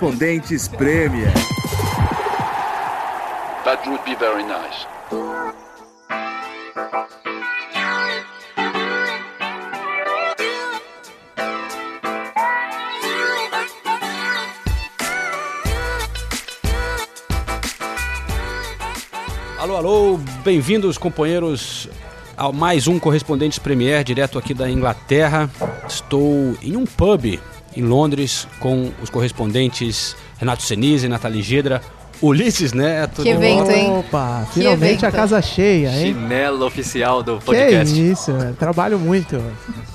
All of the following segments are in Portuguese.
Correspondentes Premier. That would be very nice. Alô, alô, bem-vindos, companheiros, a mais um Correspondentes Premier, direto aqui da Inglaterra. Estou em um pub em Londres com os correspondentes Renato Senise, Nathalie Gedra, Ulisses Neto. Que evento, hein? Opa, finalmente a casa cheia, hein? Chinelo oficial do Que podcast. isso, eu trabalho muito.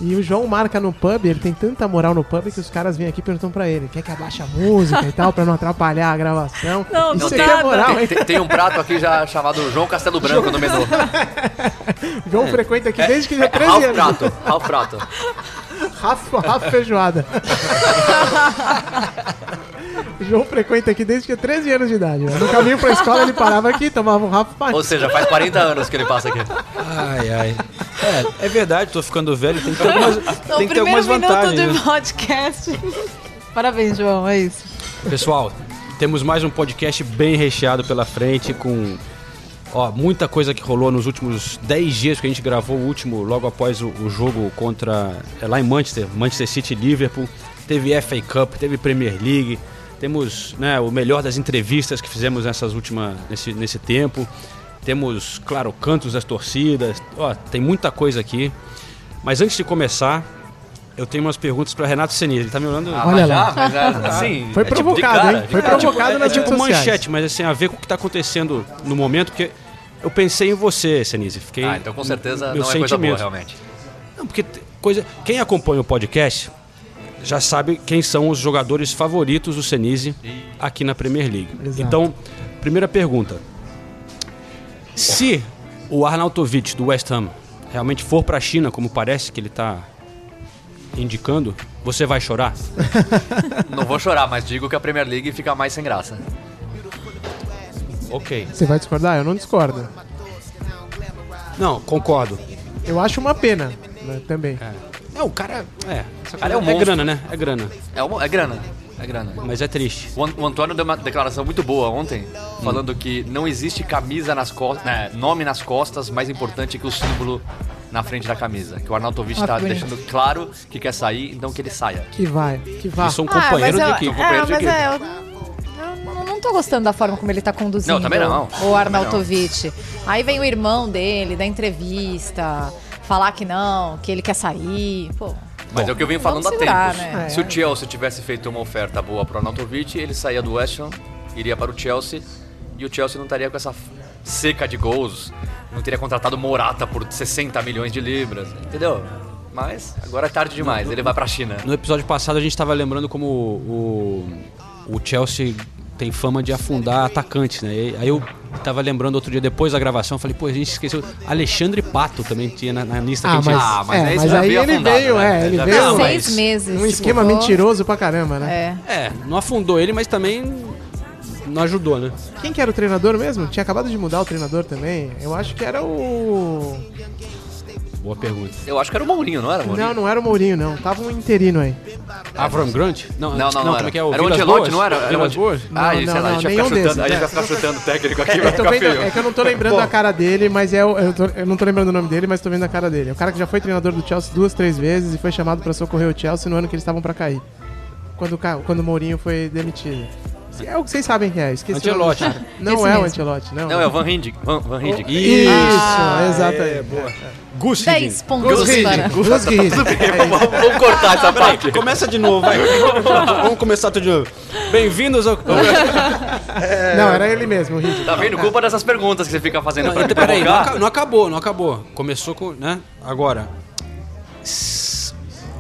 E o João marca no pub, ele tem tanta moral no pub que os caras vêm aqui e perguntam pra ele: quer que abaixe a música e tal, pra não atrapalhar a gravação? Não, Isso não é moral, hein? Tem, tem um prato aqui já chamado João Castelo Branco no menu. João frequenta aqui desde que ele é 13 Ralph anos. Prato, Prato. Rafa, Rafa Feijoada. o João frequenta aqui desde que é 13 anos de idade. né? No caminho pra escola ele parava aqui, tomava um Rafa Ou seja, faz 40 anos que ele passa aqui. Ai, ai. É, é verdade, tô ficando velho, tem que ter algumas, Então, tem que ter primeiro algumas minuto vantagens. de né? podcast. Parabéns, João, é isso. Pessoal, temos mais um podcast bem recheado pela frente com ó, muita coisa que rolou nos últimos 10 dias que a gente gravou o último logo após o, o jogo contra é, lá em Manchester, Manchester City e Liverpool. Teve FA Cup, teve Premier League, temos né, o melhor das entrevistas que fizemos nessas últimas nesse, nesse tempo. Temos, claro, cantos das torcidas. Ó, tem muita coisa aqui. Mas antes de começar, eu tenho umas perguntas para Renato Senise. Ele tá me olhando. Ah, Olha lá. já, mas é, assim, Foi é tipo provocado, cara, hein? Foi cara. provocado é, nas é tipo sociais. manchete, mas assim, a ver com o que está acontecendo no momento, porque eu pensei em você, Senise. Fiquei, Ah, então com certeza meu não é coisa boa, sentimento. realmente. Não, porque coisa, quem acompanha o podcast já sabe quem são os jogadores favoritos do Senise aqui na Premier League. Exato. Então, primeira pergunta. Se o Arnautovic do West Ham realmente for para a China, como parece que ele está indicando, você vai chorar? Não vou chorar, mas digo que a Premier League fica mais sem graça. Ok. Você vai discordar? Eu não discordo. Não, concordo. Eu acho uma pena, né, também. É, o cara. É, cara é um é monstro. grana, né? É grana. É, uma- é grana, é grana. Mas é triste. O, An- o Antônio deu uma declaração muito boa ontem, falando que não existe camisa nas costas, nome nas costas mais importante que o símbolo na frente da camisa. Que o Arnautovic Ah, está deixando claro que quer sair, então que ele saia. Que vai, que vá. Eu sou um companheiro ah, de equipe. é, companheiro de mas equipe. é, eu não tô gostando da forma como ele tá conduzindo Não, também não. o Arnautovic. Aí vem o irmão dele, da entrevista, falar que não, que ele quer sair. Pô, Mas é o que eu venho falando há segurar, tempos. né? Se o Chelsea tivesse feito uma oferta boa pro Arnautovic, ele saía do West Ham, iria para o Chelsea, e o Chelsea não estaria com essa seca de gols, não teria contratado Morata por 60 milhões de libras, entendeu? Mas agora é tarde demais, ele vai pra China. No episódio passado a gente estava lembrando como o, o Chelsea tem fama de afundar atacantes, né? E aí eu tava lembrando outro dia, depois da gravação, eu falei, pô, a gente esqueceu. Alexandre Pato também tinha na, na lista que Ah, a gente mas, Ah, mas é, aí mas já aí ele afundado, veio, né? é, ele Já veio Não, seis meses. um esquema tipo, mentiroso pra caramba, né? É. É, não afundou ele, mas também não ajudou, né? Quem que era o treinador mesmo? Tinha acabado de mudar o treinador também. Eu acho que era o. Boa pergunta. Eu acho que era o Mourinho, não era o Mourinho? Não, não era o Mourinho, não. Tava um interino aí. Avram Grant? Não, Não, não, não, como era. é que é? O era o Angelotti, não era? Era Vilas Boas? Ah, Não, sei não, lá, a não, gente vai nenhum ficar chutando, desses, a gente é. vai ficar chutando o técnico aqui, vai Eu, tô ficar feio. é que eu não tô lembrando a cara dele, mas é o, eu, tô- eu não tô lembrando o nome dele, mas tô vendo a cara dele. É o cara que já foi treinador do Chelsea duas, três vezes e foi chamado pra socorrer o Chelsea no ano que eles estavam pra cair. Quando, quando o Mourinho foi demitido. É o que vocês sabem que é, esqueci. cara. Não Esse é o. Ancelotti, não. Não, é o Van Hindig. Van, Van Hindig. Isso. Isso, exatamente. Gus 10 Higgins. pontos Gus para. Higgins, Gus Higgins. vamos, cortar essa parte. Começa de novo, vai. Vamos começar tudo de novo. Bem-vindos ao... Não, era ele mesmo, o Higgins. Tá vendo? Culpa dessas perguntas que você fica fazendo Não, pra então, peraí, não, não acabou, não acabou. Começou com, né? Agora,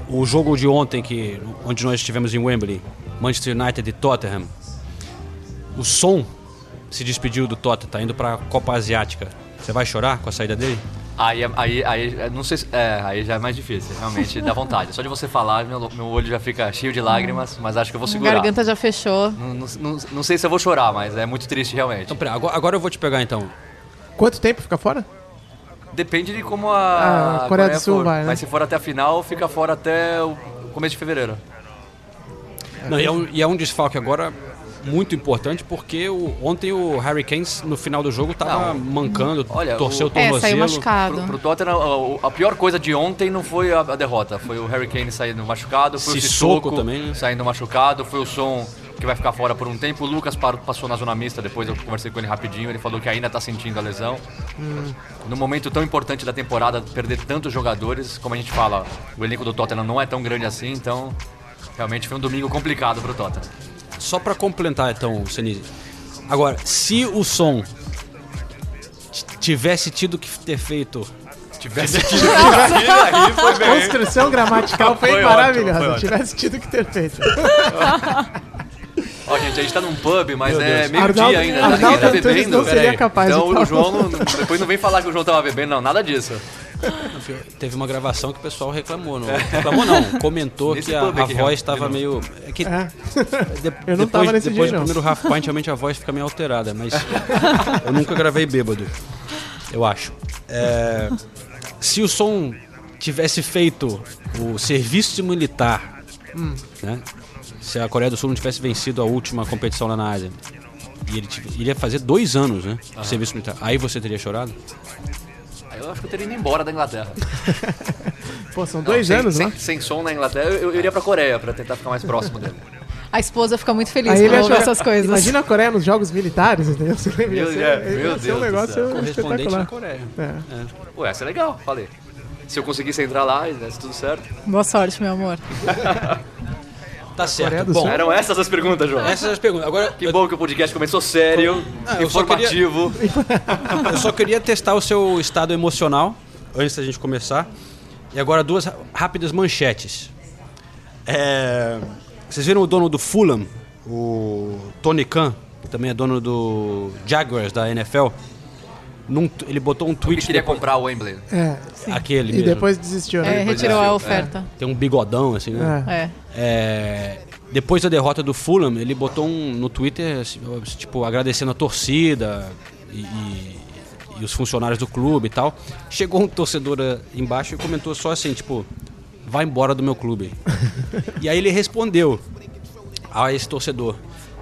o jogo de ontem que onde nós estivemos em Wembley, Manchester United e Tottenham. O som se despediu do Tottenham, tá indo pra Copa Asiática. Você vai chorar com a saída dele? Aí, aí, aí, não sei se, é, aí já é mais difícil, realmente dá vontade. Só de você falar, meu, meu olho já fica cheio de lágrimas, mas acho que eu vou A segurar. garganta já fechou. Não, não, não, não sei se eu vou chorar, mas é muito triste realmente. Então, peraí, agora, agora eu vou te pegar então. Quanto tempo fica fora? Depende de como a, Ah, Coreia do Sul for. vai, né? Mas se for até a final, fica fora até o começo de fevereiro. Não, e, é um, e é um desfalque agora muito importante porque o- ontem o Harry Kane no final do jogo tava Não. mancando, Olha, torceu o o- É, tornozelo. saiu machucado. Pro, pro Tottenham, a, a pior coisa de ontem não foi a, a derrota. Foi o Harry Kane saindo machucado, foi Sissoko o Sissoko também, né? saindo machucado, foi o Som que vai ficar fora por um tempo. O Lucas parou- passou na zona mista, depois eu conversei com ele rapidinho, ele falou que ainda tá sentindo a lesão. No momento tão importante da temporada, perder tantos jogadores, como a gente fala, o elenco do Tottenham não é tão grande assim, então realmente foi um domingo complicado pro Tottenham. Só pra complementar então, Senise. Agora, se o som tivesse tido que ter feito Tivesse tido aí foi bem. Construção gramatical foi, Foi ótimo, maravilhosa. foi ótimo. Tivesse tido que ter feito. Ó, gente, a gente tá num pub, mas Meu é Deus. meio-dia Arnaldo- ainda. Arnaldo Ninguém tá Antunes bebendo. não seria capaz Então o João, não- depois não vem falar que o João tava bebendo, não, nada disso. Teve uma gravação que o pessoal reclamou. Não, reclamou não, comentou que a, a voz estava meio. É que É. de- Eu não depois, tava nesse depois dia, do não. primeiro half pint, realmente a voz fica meio alterada, mas eu nunca gravei bêbado. Eu acho. É, se o som tivesse feito o serviço militar, Hum. né? Se a Coreia do Sul não tivesse vencido a última competição lá na Ásia. E ele tive- iria fazer dois anos, né? De serviço militar. Aí você teria chorado? Aí eu acho que eu teria ido embora da Inglaterra. Pô, são Não, dois sem, anos, sem, né? sem som na Inglaterra, eu, eu iria pra Coreia pra tentar ficar mais próximo dele. A esposa fica muito feliz quando ele ouve achou, essas coisas. Imagina a Coreia nos jogos militares, entendeu? Você lembra? Meu Deus, ia meu Deus um negócio. Correspondente na espetacular. Coreia. É. Ué, essa é legal, falei. Se eu conseguisse entrar lá e desse tudo certo. Boa sorte, meu amor. Tá certo. Bom. Eram essas as perguntas, João. essas são as perguntas. Agora, Que bom que o podcast começou sério, Ah, eu só informativo. Eu só queria testar o seu estado emocional antes da gente começar. E agora duas rápidas manchetes. É, vocês viram o dono do Fulham, o Tony Khan, que também é dono do Jaguars da NFL? Num ele botou um tweet queria depois- comprar o Wembley. É. aquele E mesmo. depois desistiu, É, né? depois retirou a desistiu, oferta. Tem um bigodão assim, né? É. É. É, depois da derrota do Fulham, ele botou um no Twitter, assim, tipo, agradecendo a torcida e, e- e os funcionários do clube e tal. Chegou um torcedor eh, embaixo e comentou só assim, tipo, vai embora do meu clube. e aí ele respondeu a esse torcedor.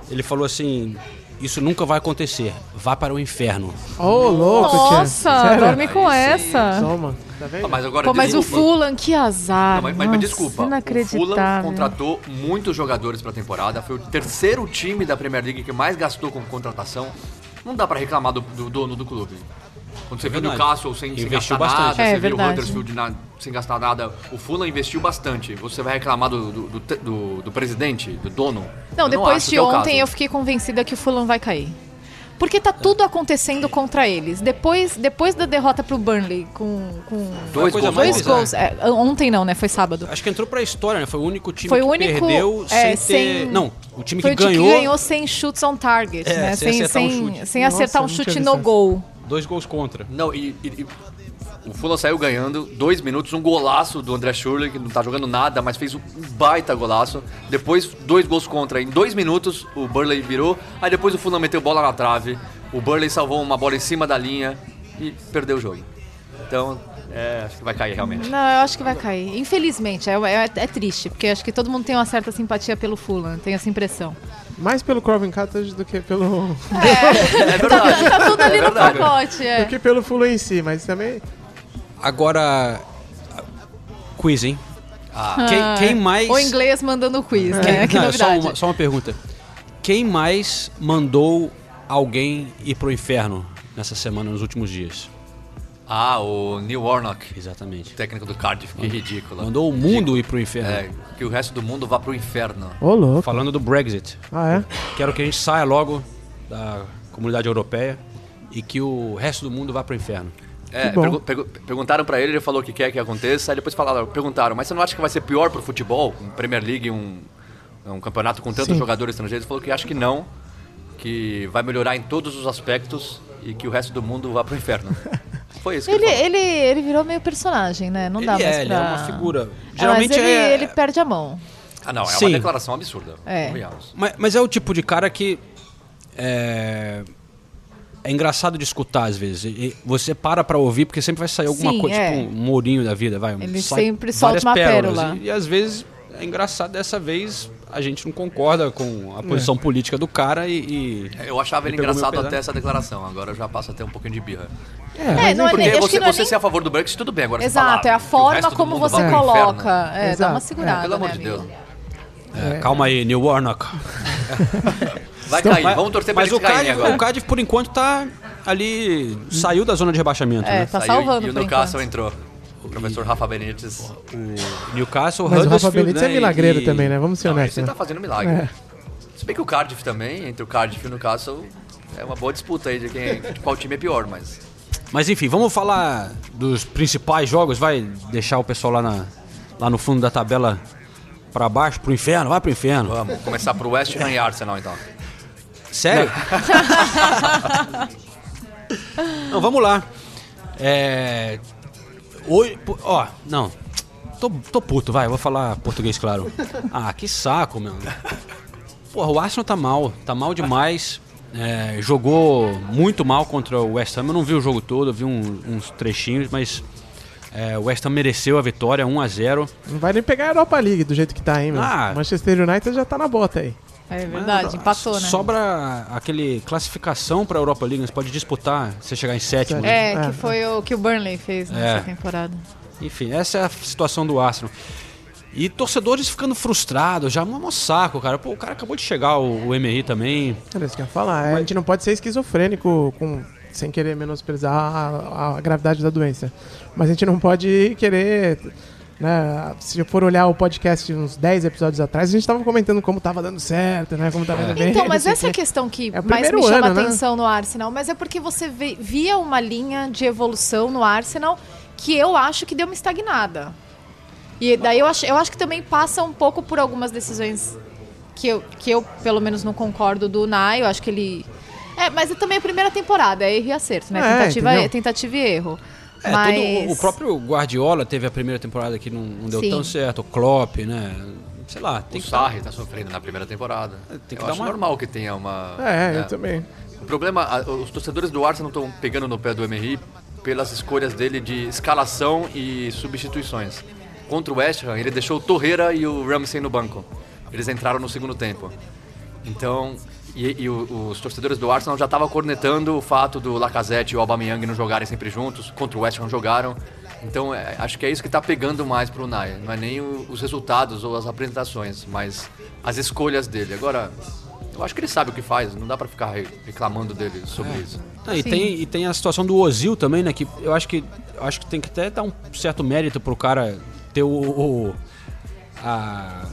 Ele falou assim, isso nunca vai acontecer, vá para o inferno. Ô, louco, tia. Nossa, Sério? dorme com essa. Toma, tá vendo? Mas agora Pô, mas o. Fulham, que azar. Não, mas, mas- mas Nossa, desculpa, o Fulham Inacreditável. contratou muitos jogadores pra temporada, foi o terceiro time da Premier League que mais gastou com contratação. Não dá pra reclamar do, do dono do clube. Quando você viu o. Newcastle sem, sem gastar bastante. nada, É, você viu o. Huddersfield na- sem gastar nada, o Fulham investiu bastante. Você vai reclamar do, do, do, do- do presidente, do dono? Não, Eu depois acho de é ontem caso. eu fiquei convencida que o Fulham vai cair. Porque tá tudo acontecendo contra eles. Depois, depois da derrota pro Burnley com, com Dois gols. dois gols. É, ontem não, né? Foi sábado. Acho que entrou pra história, né? Foi o único time Foi que único, perdeu é, sem ter... Não, o time Foi que o time ganhou, que ganhou sem chutes on target, É, né? sem Sem, acertar um sem, chute. sem Nossa, acertar um chute no gol. Dois gols contra. Não, e, e- e o Fulham saiu ganhando, dois minutos, um golaço do André Schürrle, que não tá jogando nada, mas fez um baita golaço. Depois, dois gols contra. Em dois minutos, o Burley virou. Aí depois o Fulham meteu bola na trave. O Burley salvou uma bola em cima da linha e perdeu o jogo. Então, é, acho que vai cair realmente. Não, eu acho que vai cair. Infelizmente, é, é, é triste, porque acho que todo mundo tem uma certa simpatia pelo Fulham, tem essa impressão. Mais pelo Craven Cottage do que pelo, É verdade. Tá tudo ali É no verdade. pacote, é. do que pelo Fulham em si, mas também... Agora, quiz, hein? Ah, Quem, quem mais... O inglês mandando quiz, Quem- né? Que não, só, uma, só uma pergunta. Quem mais mandou alguém ir pro inferno nessa semana, nos últimos dias? Ah, o Neil Warnock, Exatamente. técnico do Cardiff, que ridículo. Mandou o mundo ir pro inferno. É, que o resto do mundo vá pro inferno. Ô, louco. Falando do Brexit. Ah, é? Quero que a gente saia logo da comunidade europeia e que o resto do mundo vá pro inferno. É, pergu- pergu- perguntaram pra ele, ele falou que quer que aconteça, aí depois falaram, perguntaram, mas você não acha que vai ser pior pro futebol, um Premier League, um, um campeonato com tantos Sim. jogadores estrangeiros? Ele falou que acha que não, que vai melhorar em todos os aspectos e que o resto do mundo vá pro inferno. Foi isso que Ele, ele, falou. ele, ele virou meio personagem, né? Não dá ele mais é, pra... ele é uma figura. É, Geralmente mas ele, é... ele perde a mão. Ah, não, é Sim. uma declaração absurda. É. Mas, mas é o tipo de cara que é, é engraçado de escutar às vezes. E- você para pra ouvir porque sempre vai sair alguma Sim, coisa, é. tipo um mourinho da vida, vai. Ele sai sempre solta uma pérolas. pérola. E, e às vezes é engraçado dessa vez a gente não concorda com a posição política do cara e. e- Eu achava ele engraçado até essa declaração, agora eu já passo a ter um pouquinho de birra. É, não é Porque nem, acho você, não é você nem... ser a favor do Brexit, tudo bem. Agora você Exato, falar é a forma como você coloca. É, dá Exato. uma É, segurada, Pelo amor né, de amigo? Deus. é, calma aí, Neil Warnock. Vai cair, vamos torcer Mas eles o Cardiff, agora. o Cardiff, por enquanto, tá ali. saiu da zona de rebaixamento, É, né? tá Saiu salvando e o Newcastle entrou. O professor Rafa Benítez. Newcastle, Mas o Rafa Benítez né, é milagreiro e- também, né? Vamos ser Não, honestos. esse né? tá fazendo milagre. É. Se bem que o Cardiff também, entre o Cardiff e o Newcastle, é uma boa disputa aí de, quem, de qual time é pior, mas... Mas enfim, vamos falar dos principais jogos. Vai deixar o pessoal lá, na, lá no fundo da tabela pra baixo, pro inferno, vai pro inferno. Vamos começar pro West Ham e Arsenal, então. Sério? não, vamos lá. É. Oi, ó, não. Tô, tô puto, vai, vou falar português, claro. Ah, que saco, meu. Porra, o Arsenal tá mal, tá mal demais. É, jogou muito mal contra o West Ham. Eu não vi o jogo todo, eu vi um- uns trechinhos, mas é, o West Ham mereceu a vitória, 1 a 0 Não vai nem pegar a Europa League do jeito que tá, hein, meu? Ah. Manchester United já tá na bota aí. É verdade, empatou, né? Sobra aquele classificação pra Europa League, você pode disputar, você chegar em sétimo. É, É, que foi o que o Burnley fez nessa É. temporada. Enfim, essa é a situação do Arsenal. E torcedores ficando frustrados, já um saco, cara. Pô, o cara acabou de chegar, o, o Emery também. Era isso que eu ia falar. é, A gente não pode ser esquizofrênico com, sem querer menosprezar a, a gravidade da doença. Mas a gente não pode querer. Né, se eu for olhar o podcast uns 10 episódios atrás, a gente tava comentando como tava dando certo, né? Como tava indo bem. Então, mas essa é a questão que É mais me chama ano, né? atenção no Arsenal, mas é porque você via uma linha de evolução no Arsenal que eu acho que deu uma estagnada. E daí eu acho, eu acho que também passa um pouco por algumas decisões que eu, que eu pelo menos não concordo do Nai, eu acho que ele... É, mas é também a primeira temporada, é erro e acerto, né? É, tentativa, tentativa e erro. É, mas... todo- o próprio Guardiola teve a primeira temporada que não, não deu Sim. tão certo. O Klopp, né? Sei lá, tem o que Sarri tá sofrendo na primeira temporada. Tem que eu dar acho uma- normal que tenha uma... É, né? eu também. O problema, os torcedores do Arsenal estão pegando no pé do Emery pelas escolhas dele de escalação e substituições. Contra o West Ham, ele deixou o Torreira e o Ramsey no banco. Eles entraram no segundo tempo. Então, e, e o- os torcedores do Arsenal já estavam cornetando o fato do Lacazette e o Aubameyang não jogarem sempre juntos. Contra o West Ham jogaram. Então, é, acho que é isso que está pegando mais pro Nai. Não é nem o- os resultados ou as apresentações, mas as escolhas dele. Agora, eu acho que ele sabe o que faz. Não dá para ficar re- reclamando dele sobre isso. Ah, e, Sim. tem, e tem a situação do Ozil também, né? Que eu acho que eu acho que tem que até dar um certo mérito pro cara ter o, o- a,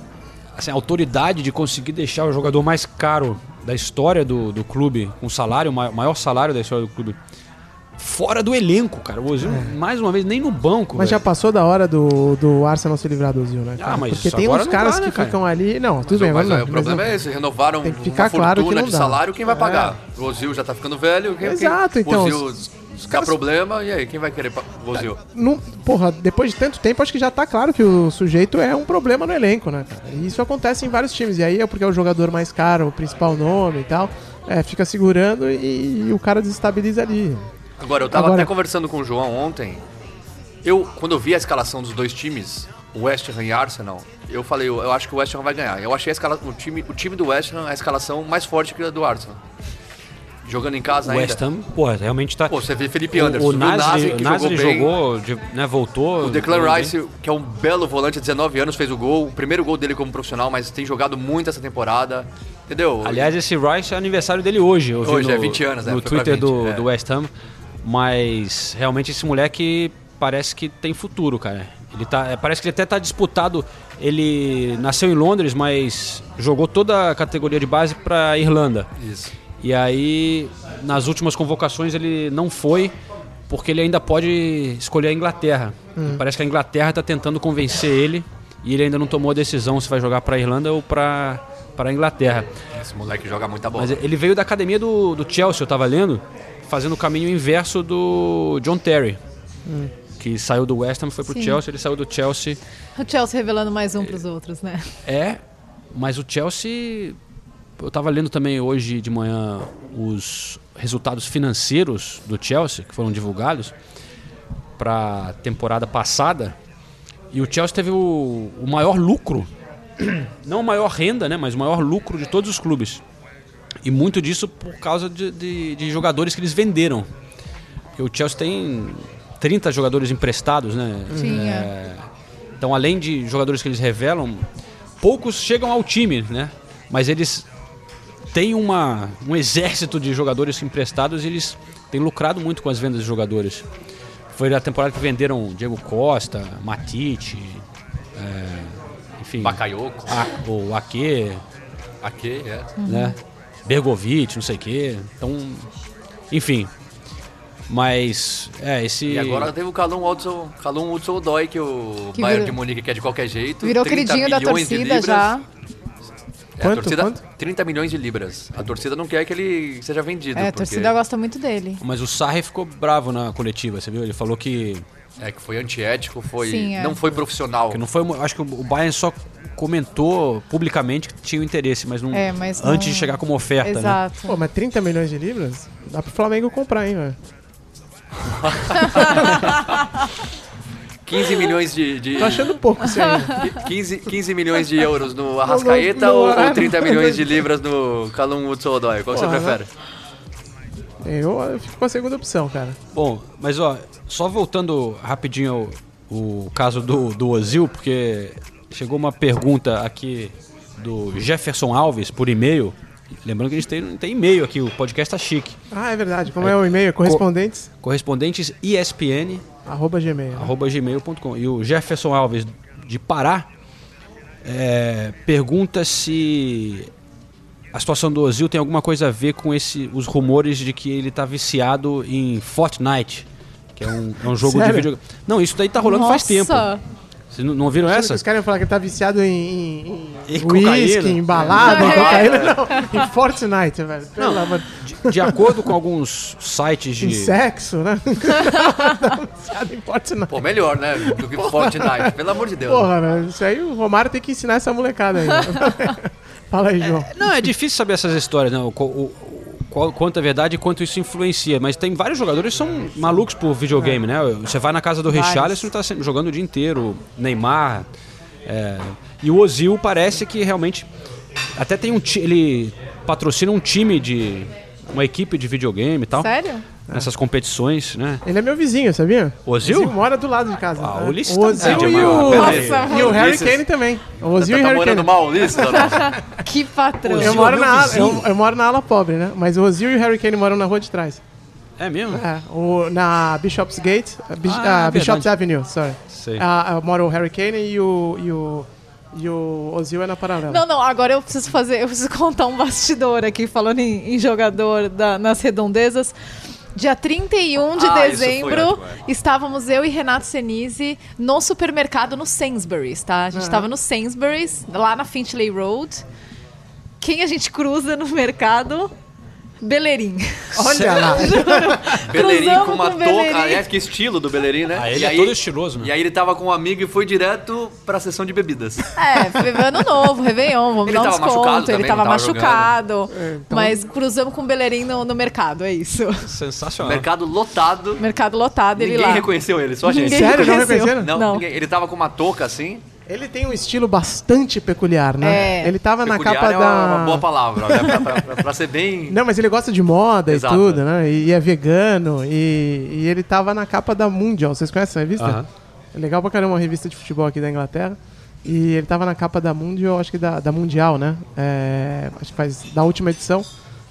assim, a autoridade de conseguir deixar o jogador mais caro da história do, do clube, com salário, o ma- maior salário da história do clube, fora do elenco, cara. O Ozil, mais uma vez, nem no banco. É. Mas já passou da hora do, do Arsenal se livrar do Ozil, né? cara? Ah, mas Porque tem uns caras dá, né, que cara? ficam ali. Não, tudo Mas, bem, o- mas mas, o problema é esse, renovaram Tem que ficar uma claro que não de salário, quem vai É. pagar? O Ozil já tá ficando velho, quem, Exato, quem, então, o Ozil os- dá problema, e aí, quem vai querer pa- o Ozil? não- porra, depois de tanto tempo, acho que já tá claro que o sujeito é um problema no elenco, né? E isso acontece em vários times. E aí é porque é o jogador mais caro, o principal nome e tal. É, fica segurando e, e o cara desestabiliza ali. Agora, eu tava Agora- até conversando com o João ontem. Eu, quando eu vi a escalação dos dois times, o West Ham e Arsenal, eu falei, eu, eu acho que o West Ham vai ganhar. Eu achei a escala, o, time, o time do West Ham a escalação mais forte que a do Arsenal. Jogando em casa O ainda. West Ham, pô, realmente tá. Pô, você vê Felipe Anderson, o o Nasri, que Nasri jogou bem. jogou, né, voltou. O Declan jogou bem. Rice, que é um belo volante, 19 anos, fez o gol. O primeiro gol dele como profissional, mas tem jogado muito essa temporada. Entendeu? Aliás, esse Rice é aniversário dele hoje. Hoje, no, é 20 anos, né? No Foi Twitter 20, do, é. do West Ham. Mas realmente esse moleque parece que tem futuro, cara. Ele tá, é, parece que ele até tá disputado. Ele nasceu em Londres, mas jogou toda a categoria de base pra Irlanda. Isso. E aí, nas últimas convocações, ele não foi, porque ele ainda pode escolher a Inglaterra. Hum. Parece que a Inglaterra está tentando convencer ele e ele ainda não tomou a decisão se vai jogar para a Irlanda ou para a Inglaterra. Esse moleque joga muita bola. Mas ele veio da academia do, do Chelsea, eu estava lendo, fazendo o caminho inverso do John Terry. Que saiu do West Ham foi pro Sim. Chelsea, ele saiu do Chelsea. O Chelsea revelando mais um pros outros, né? É, mas o Chelsea. Eu estava lendo também hoje de manhã os resultados financeiros do Chelsea, que foram divulgados para a temporada passada. E o Chelsea teve o, o maior lucro não a maior renda, né, mas o maior lucro de todos os clubes. E muito disso por causa de, de- de jogadores que eles venderam. Porque o Chelsea tem 30 jogadores emprestados, né? Tinha. É, então, além de jogadores que eles revelam, poucos chegam ao time, né? Mas eles têm uma, um exército de jogadores emprestados e eles têm lucrado muito com as vendas de jogadores. Foi a temporada que venderam Diego Costa, Matite, é, enfim, Bakayoko. a, o Ake, Aqui, é. né? Bergovic, não sei o quê. Então, enfim. Mas, é, esse... E agora teve o Calum Hudson, Calum Hudson Odoi, que o Que Bayern virou- de Munique quer de qualquer jeito. Virou 30 queridinho da torcida já. É, Quanto, a torcida, quanto? 30 milhões de libras. A torcida não quer que ele seja vendido. É, a porque torcida gosta muito dele. Mas o Sarri ficou bravo na coletiva, você viu? Ele falou que, É que foi antiético, foi, Sim, é. não foi profissional. que não foi... Acho que o Bayern só comentou publicamente que tinha o interesse, mas não... É, mas antes não- de chegar como oferta, né? Exato. Pô, mas 30 milhões de libras? Dá pro Flamengo comprar, hein, velho? 15 milhões de... de Tô achando pouco isso aí. 15, 15 milhões de euros no Arrascaeta No- no- ou, no- ou 30 milhões de libras no Calum Hudson Odoi? Qual você Porra, prefere? Eu, eu fico com a segunda opção, cara. Bom, mas ó, só voltando rapidinho ao o caso do, do Ozil, porque chegou uma pergunta aqui do Jefferson Alves por e-mail. Lembrando que a gente tem, tem e-mail aqui, o podcast tá chique. Ah, é verdade. Como é, o e-mail? Correspondentes, Correspondentes ESPN arroba gmail. arroba gmail.com. E o Jefferson Alves de Pará é, pergunta se a situação do Ozil tem alguma coisa a ver com esse, os rumores de que ele tá viciado em Fortnite, que é um, é um jogo Sério? de vídeo. Não, isso daí tá rolando faz tempo. Vocês não, não ouviram Achando essa? que Os caras iam falar que ele tá viciado em, em, Em whisky, em balada, em É. cocaína. Não, em Fortnite, velho. Pelo Não. amor de De acordo com alguns sites de. Em sexo, né? tá viciado em Fortnite. Pô, melhor, né? Do que Fortnite, pelo amor de Deus. Porra, velho. Isso aí o Romário tem que ensinar essa molecada aí. né? Fala aí, João. Não, é difícil saber essas histórias, né? O, o- o- qual- quanto é verdade e quanto isso influencia. Mas tem vários jogadores que são malucos por videogame, né? Você vai na casa do Vários. Richarlison e tá sempre jogando o dia inteiro. Neymar. é, E o Ozil parece que realmente. Até tem um. Ele patrocina um time de. Uma equipe de videogame e tal. Sério? Nessas competições, né? Ele é meu vizinho, sabia? Ozil? mora do lado de casa. Ah, É. o Ulisses o tá Ozil e o... Nossa, E o Harry. Kane também. O Você Ozil e o tá Harry morando Kane. mal, Ulisses? Que patrão. Eu Ozil moro, é na ala, eu, eu moro na ala pobre, né? Mas o Ozil e o Harry Kane moram na rua de trás. É mesmo? É, o, na Bishopsgate, Bish- Ah, ah, Bishops. Avenue, sorry. Sei. Ah, mora o Harry Kane e o, e o, e o Ozil é na paralela. Não, não, agora eu preciso fazer, eu preciso contar um bastidor aqui, falando em, em jogador da- nas redondezas. Dia 31 de Ah, dezembro, é. estávamos eu e Renato Senise no supermercado no Sainsbury's, tá? A gente estava no Sainsbury's, lá na Finchley Road. Quem a gente cruza no mercado? Beleirim. Olha lá. Cruzamos com uma Bellerin. touca. Aliás, que estilo do Beleirinho, né? Ah, ele E é todo estiloso, né? E aí ele tava com um amigo e foi direto pra sessão de bebidas. É, foi ano novo, Réveillon, vamos Ele dar um tava desconto. machucado ele tava não tava machucado. É, então- Mas cruzamos com o Beleirim no, no mercado, é isso. Sensacional. Mercado lotado. Mercado lotado, ele Ninguém lá. reconheceu ele, só a gente. Ninguém Sério? Não reconheceu. reconheceram? Não, Não. ninguém- ele tava com uma touca assim. Ele tem um estilo bastante peculiar, né? É. Ele tava na Peculiar capa é uma, da... uma boa palavra, né? Pra, pra- pra- ser bem. Não, mas ele gosta de moda Exato, e tudo, né? E, e é vegano. E, e ele tava na capa da Mundial. Vocês conhecem essa revista? Aham. É legal pra caramba, uma revista de futebol aqui da Inglaterra. E ele tava na capa da Mundial, acho que da, da Mundial, né? É, acho que faz da última edição.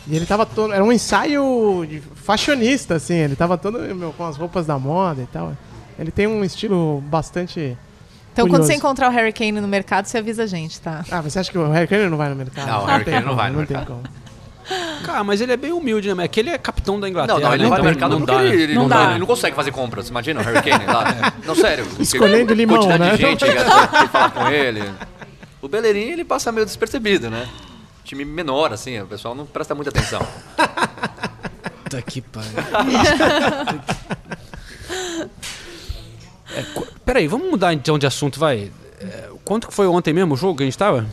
E ele tava todo. Era um ensaio de fashionista, assim. Ele tava todo meu, com as roupas da moda e tal. Ele tem um estilo bastante. Então, quando você encontrar o Harry Kane no mercado, você avisa a gente, tá? Ah, você acha que o Harry Kane não vai no mercado? Não, o Harry tem Kane não vai no não tem mercado. como. Cara, mas ele é bem humilde, né? É que ele é capitão da Inglaterra. Não, não, ele né? não vai no Então mercado não porque dá, né? ele, ele Não não, dá. dá, ele não consegue fazer compras. Imagina o Harry Kane lá. Não, sério. Escolhendo limão, quantidade né? de gente que fala com ele. O Bellerin, ele passa meio despercebido, né? Time menor, assim, o pessoal não presta muita atenção. Puta que pariu. É, peraí, vamos mudar então de assunto, vai. É, quanto que foi ontem mesmo o jogo que a gente tava?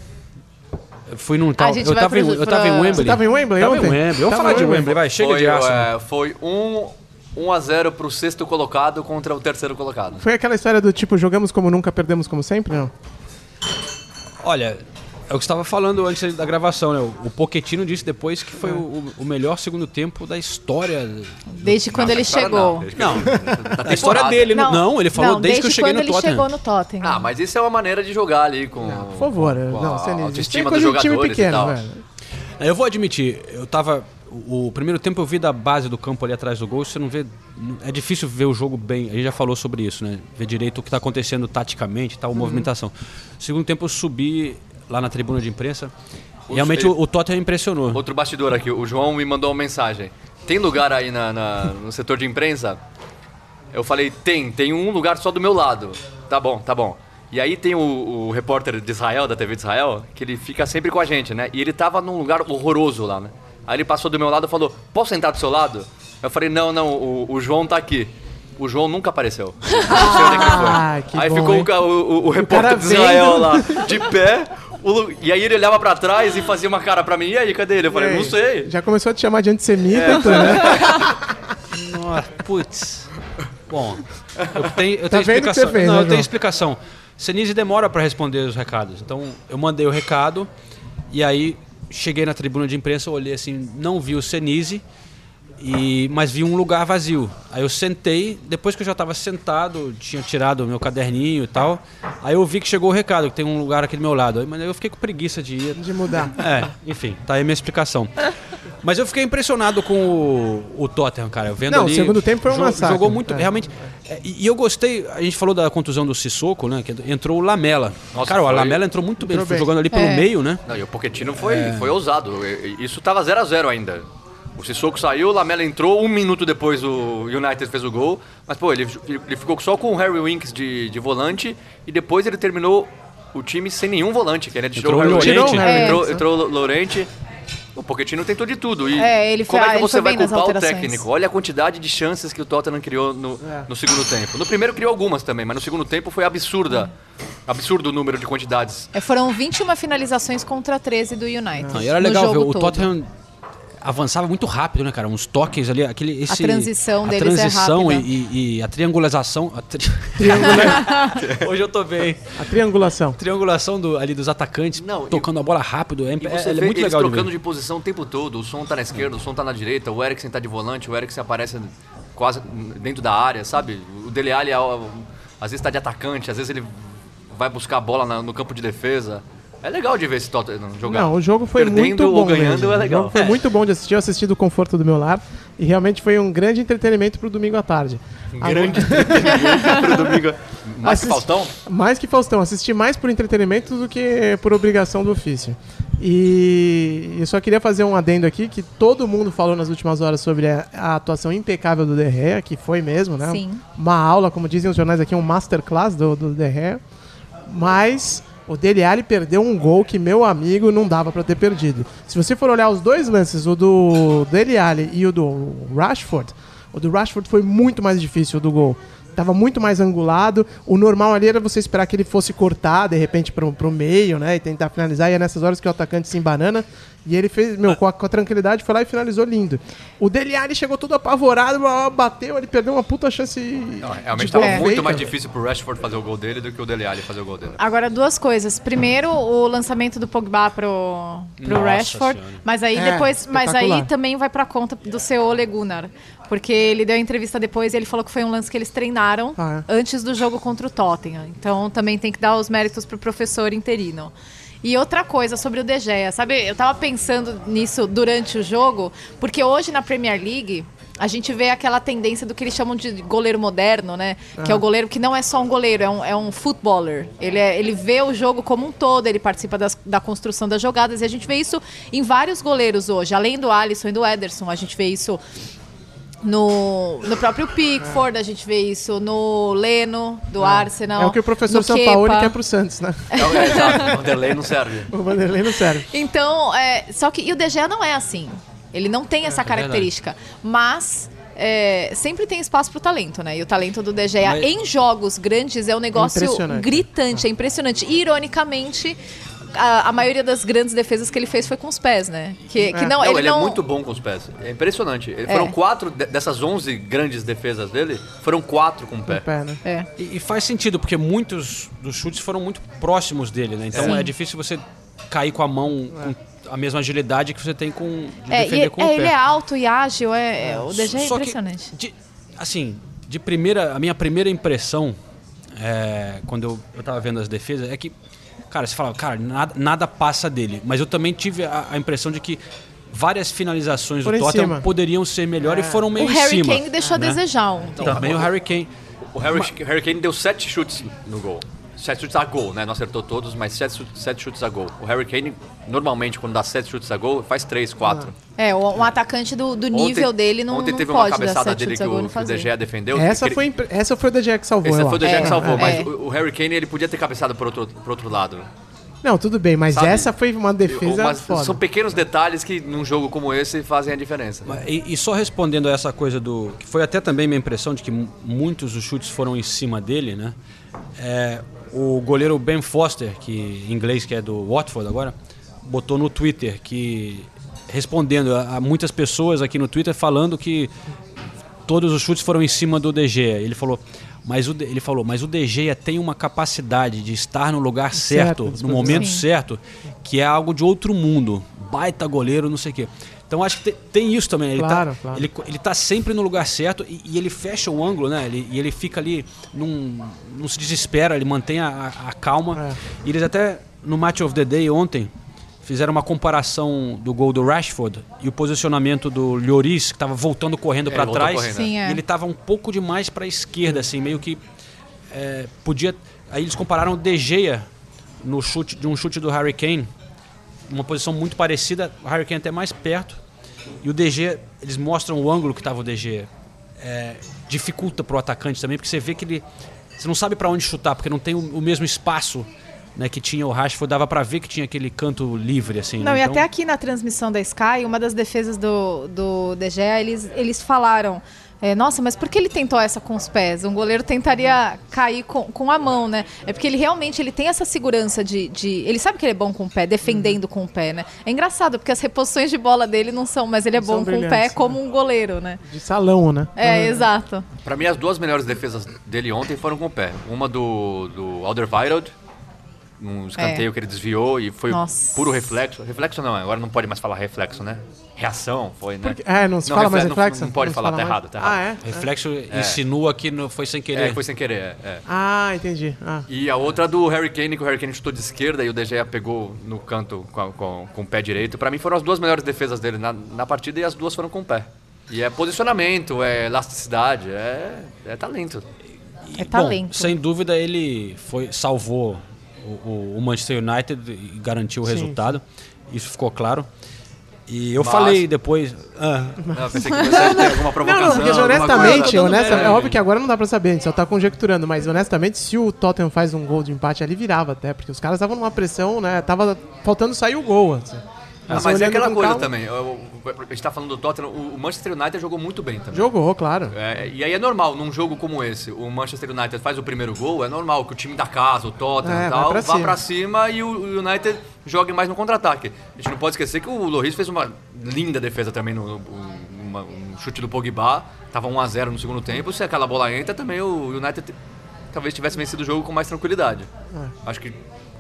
Eu fui num tal. Eu tava, em, eu tava em Wembley. Você tava em Wembley Tava ontem? em Wembley. Vamos falar de Wembley. Wembley, vai. Chega foi, de aço. é, foi um, 1 a 0 pro sexto colocado contra o terceiro colocado. Foi aquela história do tipo, jogamos como nunca, perdemos como sempre, não? Olha, é o que você estava falando antes da gravação, né? O Pochettino disse depois que foi o, o melhor segundo tempo da história. Desde quando ele chegou. não, desde Não, a história temporada. dele. Não, não ele falou não, desde, que eu cheguei quando no ele Tottenham. chegou no Tottenham. Ah, mas isso é uma maneira de jogar ali com. Por favor, com não, a. Isso é autoestima dos de time jogadores e pequeno, tal. velho. Eu vou admitir, eu tava. O, o primeiro tempo eu vi da base do campo ali atrás do gol, você não vê. É difícil ver o jogo bem. A gente já falou sobre isso, né? Ver direito o que está acontecendo taticamente, tal, movimentação. segundo tempo eu subi lá na tribuna de imprensa. Realmente o, o Tottenham impressionou. Outro bastidor aqui, o João me mandou uma mensagem. Tem lugar aí na, na- no setor de imprensa? Eu falei, tem, tem um lugar só do meu lado. Tá bom, tá bom. E aí tem o, o repórter de Israel, da TV de Israel, que ele fica sempre com a gente, né? E ele tava num lugar horroroso lá, né? Aí ele passou do meu lado e falou, posso sentar do seu lado? Eu falei, não, não, o, o João tá aqui. O João nunca apareceu. Não sei onde é que ele foi. Ah, que aí bom, ficou o, o, repórter de Israel vendo. lá, de pé. O Lu- e aí ele olhava pra trás e fazia uma cara pra mim. E aí, cadê ele? Eu falei, não sei. Já começou a te chamar de antissemita, É. então, né? Nossa, putz. Bom, eu tenho, eu Tá tenho explicação. fez, não, né, eu tenho explicação. Senise demora para responder os recados. Então, eu mandei o recado e aí cheguei na tribuna de imprensa, olhei assim, não vi o Senise, e, mas vi um lugar vazio. Aí eu sentei, depois que eu já estava sentado, tinha tirado o meu caderninho e tal, aí eu vi que chegou o recado, que tem um lugar aqui do meu lado. Aí, Mas eu fiquei com preguiça de ir. De mudar. É, enfim, tá aí a minha explicação. Mas eu fiquei impressionado com o, o Tottenham, cara. Vendo Não, o ali, segundo tempo foi um massacre. Jogou muito, É. realmente. é, E, e eu gostei, a gente falou da contusão do Sissoko, né? Que entrou o Lamela. Nossa, cara, o Lamela entrou muito bem, Entrou foi bem. jogando ali pelo É. meio, né? Não, e o Pochettino foi, foi ousado. Isso tava 0 a 0 ainda. O Sissoko saiu, o Lamela entrou, um minuto depois o United fez o gol. Mas, pô, ele, ele ficou só com o Harry Winks de, de volante e depois ele terminou o time sem nenhum volante, que ele Entrou o Harry o Winks, Llorente. É. entrou, entrou o Lorente. O Pochettino tentou de tudo. E É, ele foi- como é que você vai culpar o técnico? Olha a quantidade de chances que o Tottenham criou no, É. no segundo tempo. No primeiro criou algumas também, mas no segundo tempo foi absurda. Absurdo o número de quantidades. É, foram 21 finalizações contra 13 do United. Não, e era no legal ver jogo o todo. Tottenham avançava muito rápido, né, cara? Uns toques ali, aquele esse transição a deles é transição rápida. e, e- e a triangulação, a tri- Hoje eu tô bem. A triangulação. Triangulação do, ali dos atacantes, Não, e- tocando a bola rápido, é, E é- você é vê muito eles legal de trocando ver. de posição o tempo todo. O som tá na esquerda, o som tá na direita, o Eriksen tá de volante, o Eriksen aparece quase dentro da área, sabe? O Dele Alli é, às vezes tá de atacante, às vezes ele vai buscar a bola na- no campo de defesa. É legal de ver esse Tottenham jogar. Não, o jogo foi Perdendo muito ou bom ganhando mesmo. é O legal. jogo foi muito bom de assistir. Eu assisti do conforto do meu lar e realmente foi um grande entretenimento pro domingo à tarde. Grande pro domingo. Mais que Assist- Faustão? Mais que Faustão. Assisti mais por entretenimento do que por obrigação do ofício. E eu só queria fazer um adendo aqui que todo mundo falou nas últimas horas sobre a, a atuação impecável do De Gea, que foi mesmo, né? Sim. Uma aula, como dizem os jornais aqui, um masterclass do, do De Gea. Mas o Dele Alli perdeu um gol que, meu amigo, não dava pra ter perdido. Se você for olhar os dois lances, o do Dele Alli e o do Rashford, o do Rashford foi muito mais difícil do gol. Tava muito mais angulado. O normal ali era você esperar que ele fosse cortar, de repente, pro, pro meio, né? E tentar finalizar. E é nessas horas que o atacante se embanana. E ele fez, meu, com a, com a tranquilidade, foi lá e finalizou lindo. O Dele Alli chegou todo apavorado, bateu, ele perdeu uma puta chance. Não, realmente de tava gol muito feita. mais difícil pro Rashford fazer o gol dele do que o Dele Alli fazer o gol dele. Agora, duas coisas. Primeiro, o lançamento do Pogba pro, pro Nossa Rashford. Senhora. Mas aí É, depois. Mas aí também vai pra conta do seu Ole Gunnar. Porque ele deu a entrevista depois e ele falou que foi um lance que eles treinaram Ah, antes do jogo contra o Tottenham. Então também tem que dar os méritos pro professor interino. E outra coisa sobre o De Gea, sabe? Eu tava pensando nisso durante o jogo, porque hoje na Premier League a gente vê aquela tendência do que eles chamam de goleiro moderno, né? Que é o goleiro que não é só um goleiro, é um, é um footballer. Ele, é- ele vê o jogo como um todo, ele participa das- da construção das jogadas. E a gente vê isso em vários goleiros hoje. Além do Alisson e do Ederson, a gente vê isso no, no próprio Pickford, a gente vê isso no Leno, do Arsenal. É o que o professor Sampaoli Kepa. quer pro Santos, né? É, é, o Vanderlei não serve. O Vanderlei não serve. Então, é, só que e o De Gea não é assim. Ele não tem essa característica. Mas é, sempre tem espaço pro talento, né? E o talento do De Gea Mas- em jogos grandes é um negócio gritante, é impressionante. E, ironicamente, a, a maioria das grandes defesas que ele fez foi com os pés, né? Que, que não, Não, ele, ele é não... muito bom com os pés. É impressionante. Ele- Foram quatro, de- dessas 11 grandes defesas dele, foram quatro com o pé. Com o pé, né? É. E, e faz sentido, porque muitos dos chutes foram muito próximos dele, né? Então Sim. é difícil você cair com a mão com a mesma agilidade que você tem com de É, defender e- com o é, pé. ele é alto e ágil, é, é, o DG é Só que, impressionante. de- assim, de primeira, a minha primeira impressão, é, quando eu, eu tava vendo as defesas, é que, cara, você fala, cara, nada, nada passa dele. Mas eu também tive a, a impressão de que várias finalizações Foram do Tottenham cima. poderiam ser melhor e foram meio O em Harry cima. Kane deixou a né? desejar ontem. Também o Harry Kane. O Harry, Harry Kane deu sete chutes no gol. Sete chutes a gol, né? Não acertou todos, mas sete, chutes- sete chutes a gol. O Harry Kane, normalmente, quando dá sete chutes a gol, faz três, quatro. É, um atacante do, do nível dele não, ontem não teve pode uma cabeçada dele que o, não que o De. Gea defendeu. Essa que foi, ele- essa foi o De Gea que salvou, Esse eu foi o De. Gea que É, salvou, é. mas o, o Harry Kane ele podia ter cabeçado por outro, por outro lado. Não, tudo bem, mas Sabe? essa foi uma defesa Mas foda. são pequenos detalhes que num jogo como esse fazem a diferença. E, e só respondendo a essa coisa do. que foi até também minha impressão de que mu- muitos dos chutes foram em cima dele, né? É, o goleiro Ben Foster, que em inglês que é do Watford agora, botou no Twitter que. respondendo a, a muitas pessoas aqui no Twitter falando que todos os chutes foram em cima do Gea. Ele falou. Mas o, ele falou, mas o Gea tem uma capacidade de estar no lugar certo, no disposição. momento Sim. certo, que é algo de outro mundo. Baita goleiro, não sei o quê. Então acho que te- tem isso também. Ele, Claro, tá, claro. ele, ele tá sempre no lugar certo e, e ele fecha o ângulo, né? Ele, e ele fica ali, num, não se desespera, ele mantém a, a- a calma. É. E eles até, no Match of the Day ontem, fizeram uma comparação do gol do Rashford e o posicionamento do Lloris, que estava voltando correndo É, para trás. correndo, Sim, é. E ele estava um pouco demais para a esquerda, assim, meio que é, podia. Aí eles compararam o De Gea no chute de um chute do Harry Kane, uma posição muito parecida, o Harry Kane até mais perto. E o Gea, eles mostram o ângulo que estava o Gea. É, dificulta para o atacante também, porque você vê que ele você não sabe para onde chutar, porque não tem o, o mesmo espaço. Né, que tinha o Rashford, dava para ver que tinha aquele canto livre assim. Não, né? e Então- até aqui na transmissão da Sky, uma das defesas do, do De Gea, eles, eles falaram. É, Nossa, mas por que ele tentou essa com os pés? Um goleiro tentaria cair com, com a mão, né? É porque ele realmente ele tem essa segurança de, de. Ele sabe que ele é bom com o pé, defendendo com o pé, né? É engraçado, porque as reposições de bola dele não são, mas ele é bom com o pé brilhantes, como um goleiro, né? De salão, né? É, exato. Pra mim, as duas melhores defesas dele ontem foram com o pé. Uma do, do Alderweireld, um escanteio É. que ele desviou e foi Nossa. puro reflexo. Reflexo não, agora não pode mais falar reflexo, né? Reação foi, né? É, não se fala mais refle- reflexo? Não, não pode se falar, fala tá mais? errado, tá errado. Ah, é? Reflexo insinua que não foi sem querer. É, foi sem querer, é, é. Ah, entendi. Ah. E a outra do Harry Kane, que o Harry Kane chutou de esquerda e o De Gea pegou no canto com, com- com o pé direito. Pra mim foram as duas melhores defesas dele na, na partida e as duas foram com o pé. E é posicionamento, é elasticidade, é, é talento. É talento. Bom, sem dúvida ele foi salvou o, o- Manchester United e garantiu o Sim, resultado. Isso ficou claro. E eu Mas- falei depois. ah, Não, pensei que você ter alguma Não, provocação. não, porque alguma honestamente, coisa. honesta, É. é óbvio que agora não dá pra saber, a gente só tá conjecturando, mas honestamente, se o Tottenham faz um gol de empate ali, virava até, porque os caras estavam numa pressão, né? Tava faltando sair o gol. Assim. Ah, Mas mas é aquela coisa calma- também. a gente tá falando do Tottenham, o Manchester United jogou muito bem também. Jogou, claro. É, e aí é normal, num jogo como esse, o Manchester United faz o primeiro gol, é normal que o time da casa, o Tottenham É, e tal, vá pra cima e o United jogue mais no contra-ataque. A gente não pode esquecer que o Loris fez uma linda defesa também no, no- uma- um chute do Pogba, tava 1x0 no segundo tempo, se aquela bola entra também o United te- talvez tivesse vencido o jogo com mais tranquilidade. É. Acho que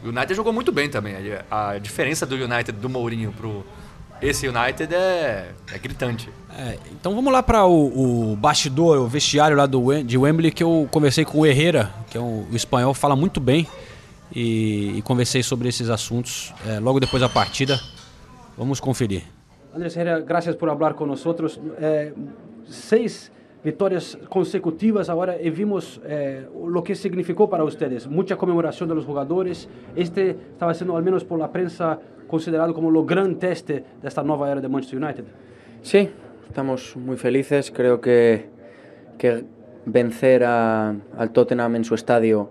o United jogou muito bem também. A, diferença do United, do Mourinho pro esse United é, é gritante. é, então vamos lá para o, o bastidor, o vestiário lá do, de Wembley, que eu conversei com o Herrera, que é um, o espanhol, fala muito bem. E, e conversei sobre esses assuntos é, logo depois da partida. Vamos conferir. Andrés Herrera, gracias por hablar con nosotros. Eh, seis victorias consecutivas ahora y vimos eh, lo que significó para ustedes. Mucha conmemoración de los jugadores. Este estaba siendo, al menos por la prensa, considerado como lo gran teste de esta nueva era de Manchester United. Sí, estamos muy felices. Creo que, que vencer a- al Tottenham en su estadio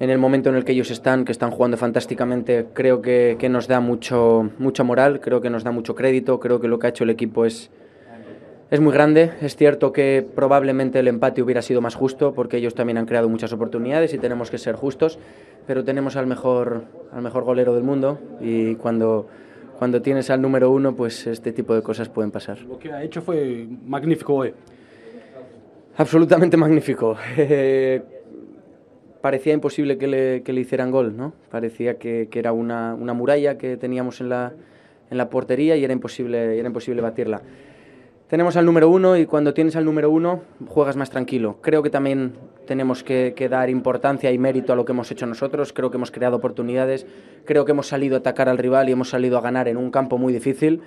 en el momento en el que ellos están, que están jugando fantásticamente, creo que, que nos da mucho, mucha moral, creo que nos da mucho crédito, creo que lo que ha hecho el equipo es, es muy grande. Es cierto que probablemente el empate hubiera sido más justo porque ellos también han creado muchas oportunidades y tenemos que ser justos, pero tenemos al mejor, al mejor golero del mundo y cuando, cuando tienes al número uno, pues este tipo de cosas pueden pasar. Lo que ha hecho fue magnífico hoy. Absolutamente magnífico. Eh, parecía imposible que le, que le hicieran gol, ¿no? Parecía que, que era una, una muralla que teníamos en la, en la portería y era imposible, era imposible batirla. Tenemos al número uno y cuando tienes al número uno juegas más tranquilo. Creo que también tenemos que, que dar importancia y mérito a lo que hemos hecho nosotros. Creo que hemos creado oportunidades. Creo que hemos salido a atacar al rival y hemos salido a ganar en un campo muy difícil.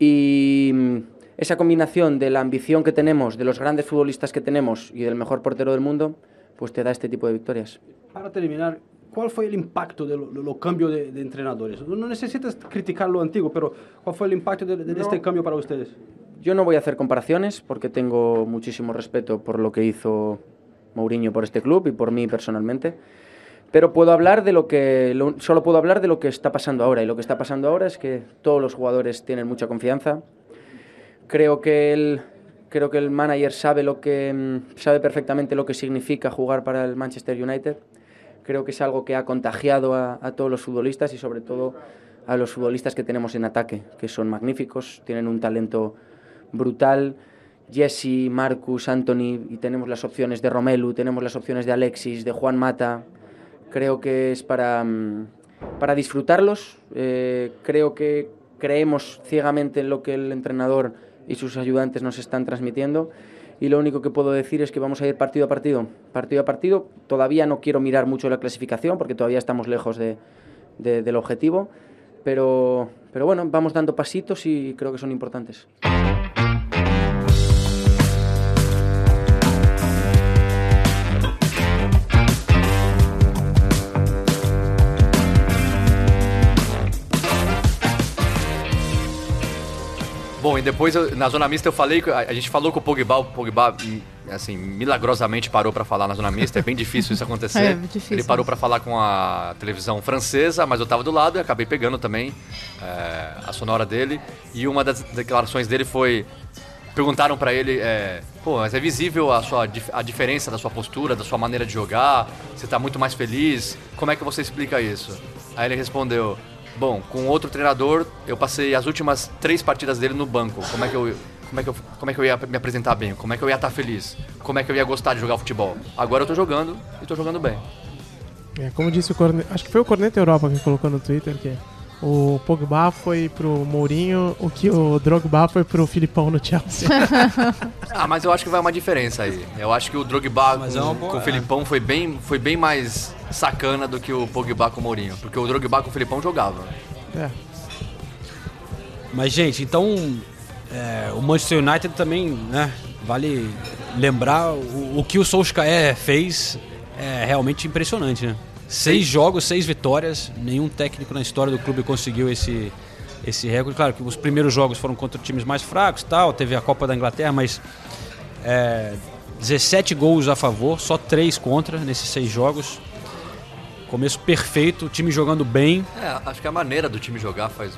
Y mm, esa combinación de la ambición que tenemos, de los grandes futbolistas que tenemos y del mejor portero del mundo, pues te da este tipo de victorias. Para terminar, ¿cuál fue el impacto de los lo cambios de, de, entrenadores? No necesitas criticar lo antiguo, pero ¿cuál fue el impacto de, de no. este cambio para ustedes? Yo no voy a hacer comparaciones porque tengo muchísimo respeto por lo que hizo Mourinho por este club y por mí personalmente. Pero puedo hablar de lo que lo, solo puedo hablar de lo que está pasando ahora y lo que está pasando ahora es que todos los jugadores tienen mucha confianza. Creo que el creo que el manager sabe lo que mm, sabe perfectamente lo que significa jugar para el Manchester United. Creo que es algo que ha contagiado a, a todos los futbolistas y sobre todo a los futbolistas que tenemos en ataque, que son magníficos, tienen un talento brutal. Jesse, Marcus, Anthony, y tenemos las opciones de Romelu, tenemos las opciones de Alexis, de Juan Mata. Creo que es para, mm, para disfrutarlos. Eh, creo que creemos ciegamente en lo que el entrenador y sus ayudantes nos están transmitiendo. Y lo único que puedo decir es que vamos a ir partido a partido. Partido a partido. Todavía no quiero mirar mucho la clasificación porque todavía estamos lejos de, de, del objetivo. Pero, pero bueno, vamos dando pasitos y creo que son importantes. Bom, e depois eu, na zona mista eu falei, a, a gente falou com o Pogba, o Pogba assim, milagrosamente parou para falar na zona mista, é bem difícil isso acontecer. É, difícil. Ele parou para falar com a televisão francesa, mas eu tava do lado e acabei pegando também é, a sonora dele. E uma das declarações dele foi perguntaram para ele, é, pô, mas é visível a sua a diferença da sua postura, da sua maneira de jogar, você tá muito mais feliz. Como é que você explica isso? Aí ele respondeu: Bom, com outro treinador, eu passei as últimas três partidas dele no banco. Como é que eu, como é que eu, como é que eu ia me apresentar bem? Como é que eu ia estar feliz? Como é que eu ia gostar de jogar futebol? Agora eu tô jogando e tô jogando bem. É, como disse o Corneta, acho que foi o Corneta Europa que colocou no Twitter que o Pogba foi pro Mourinho, o que o Drogba foi pro Filipão no Chelsea. ah, mas eu acho que vai uma diferença aí. Eu acho que o Drogba com, é boa, com o Filipão foi bem, foi bem mais sacana do que o Pogba com o Mourinho, porque o Drogba com o Filipão jogava. É. Mas gente, então é, o Manchester United também, né? Vale lembrar o, o que o Solskjaer fez é realmente impressionante, né? Seis jogos, seis vitórias. Nenhum técnico na história do clube conseguiu esse, esse recorde. Claro que os primeiros jogos foram contra times mais fracos, tal. Teve a Copa da Inglaterra, mas é, 17 gols a favor, só 3 contra nesses seis jogos. Começo perfeito, o time jogando bem. É, acho que a maneira do time jogar faz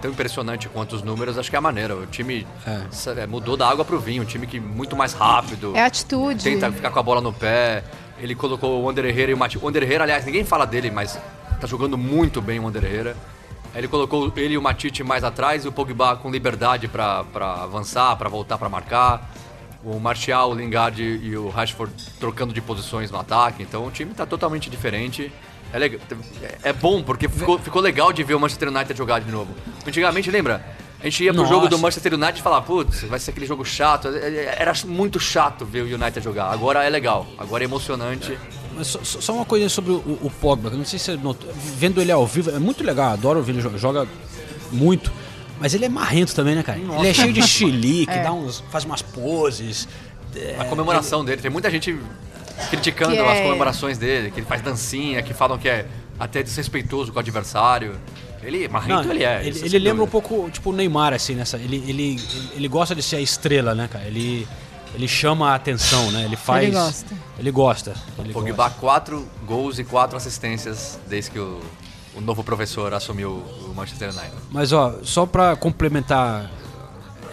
tão impressionante quanto os números, acho que é a maneira. O time é. mudou da água pro vinho, um time que muito mais rápido. É atitude. Tenta ficar com a bola no pé. Ele colocou o Wander Herrera e o Matite. O Wander Herrera, aliás, ninguém fala dele, mas tá jogando muito bem o Wander Herrera. Ele colocou ele e o Matite mais atrás e o Pogba com liberdade para avançar, para voltar para marcar. O Martial, o Lingard e o Rashford trocando de posições no ataque. Então o time tá totalmente diferente. É, legal, é bom, porque ficou, ficou legal de ver o Manchester United jogar de novo. Antigamente, lembra? A gente ia pro Nossa. jogo do Manchester United e falava, putz, vai ser aquele jogo chato. Era muito chato ver o United jogar. Agora é legal, agora é emocionante. Mas só, só uma coisa sobre o, o Pogba, que eu não sei se você notou. Vendo ele ao vivo, é muito legal, adoro ver ele joga, joga muito. Mas ele é marrento também, né, cara? Ele é cheio de chilique, É. dá uns, faz umas poses. A comemoração dele, tem muita gente criticando Que as é- comemorações dele, que ele faz dancinha, que falam que é até desrespeitoso com o adversário. Ele, marrento Não, ele é. Ele, ele lembra um pouco, tipo, o Neymar, assim, nessa. Ele, ele, ele gosta de ser a estrela, né, cara? Ele, ele chama a atenção, né? Ele faz. Ele gosta. Ele gosta. Ele Pogba, gosta. quatro gols e quatro assistências desde que o, o novo professor assumiu o Manchester United. Mas, ó, só pra complementar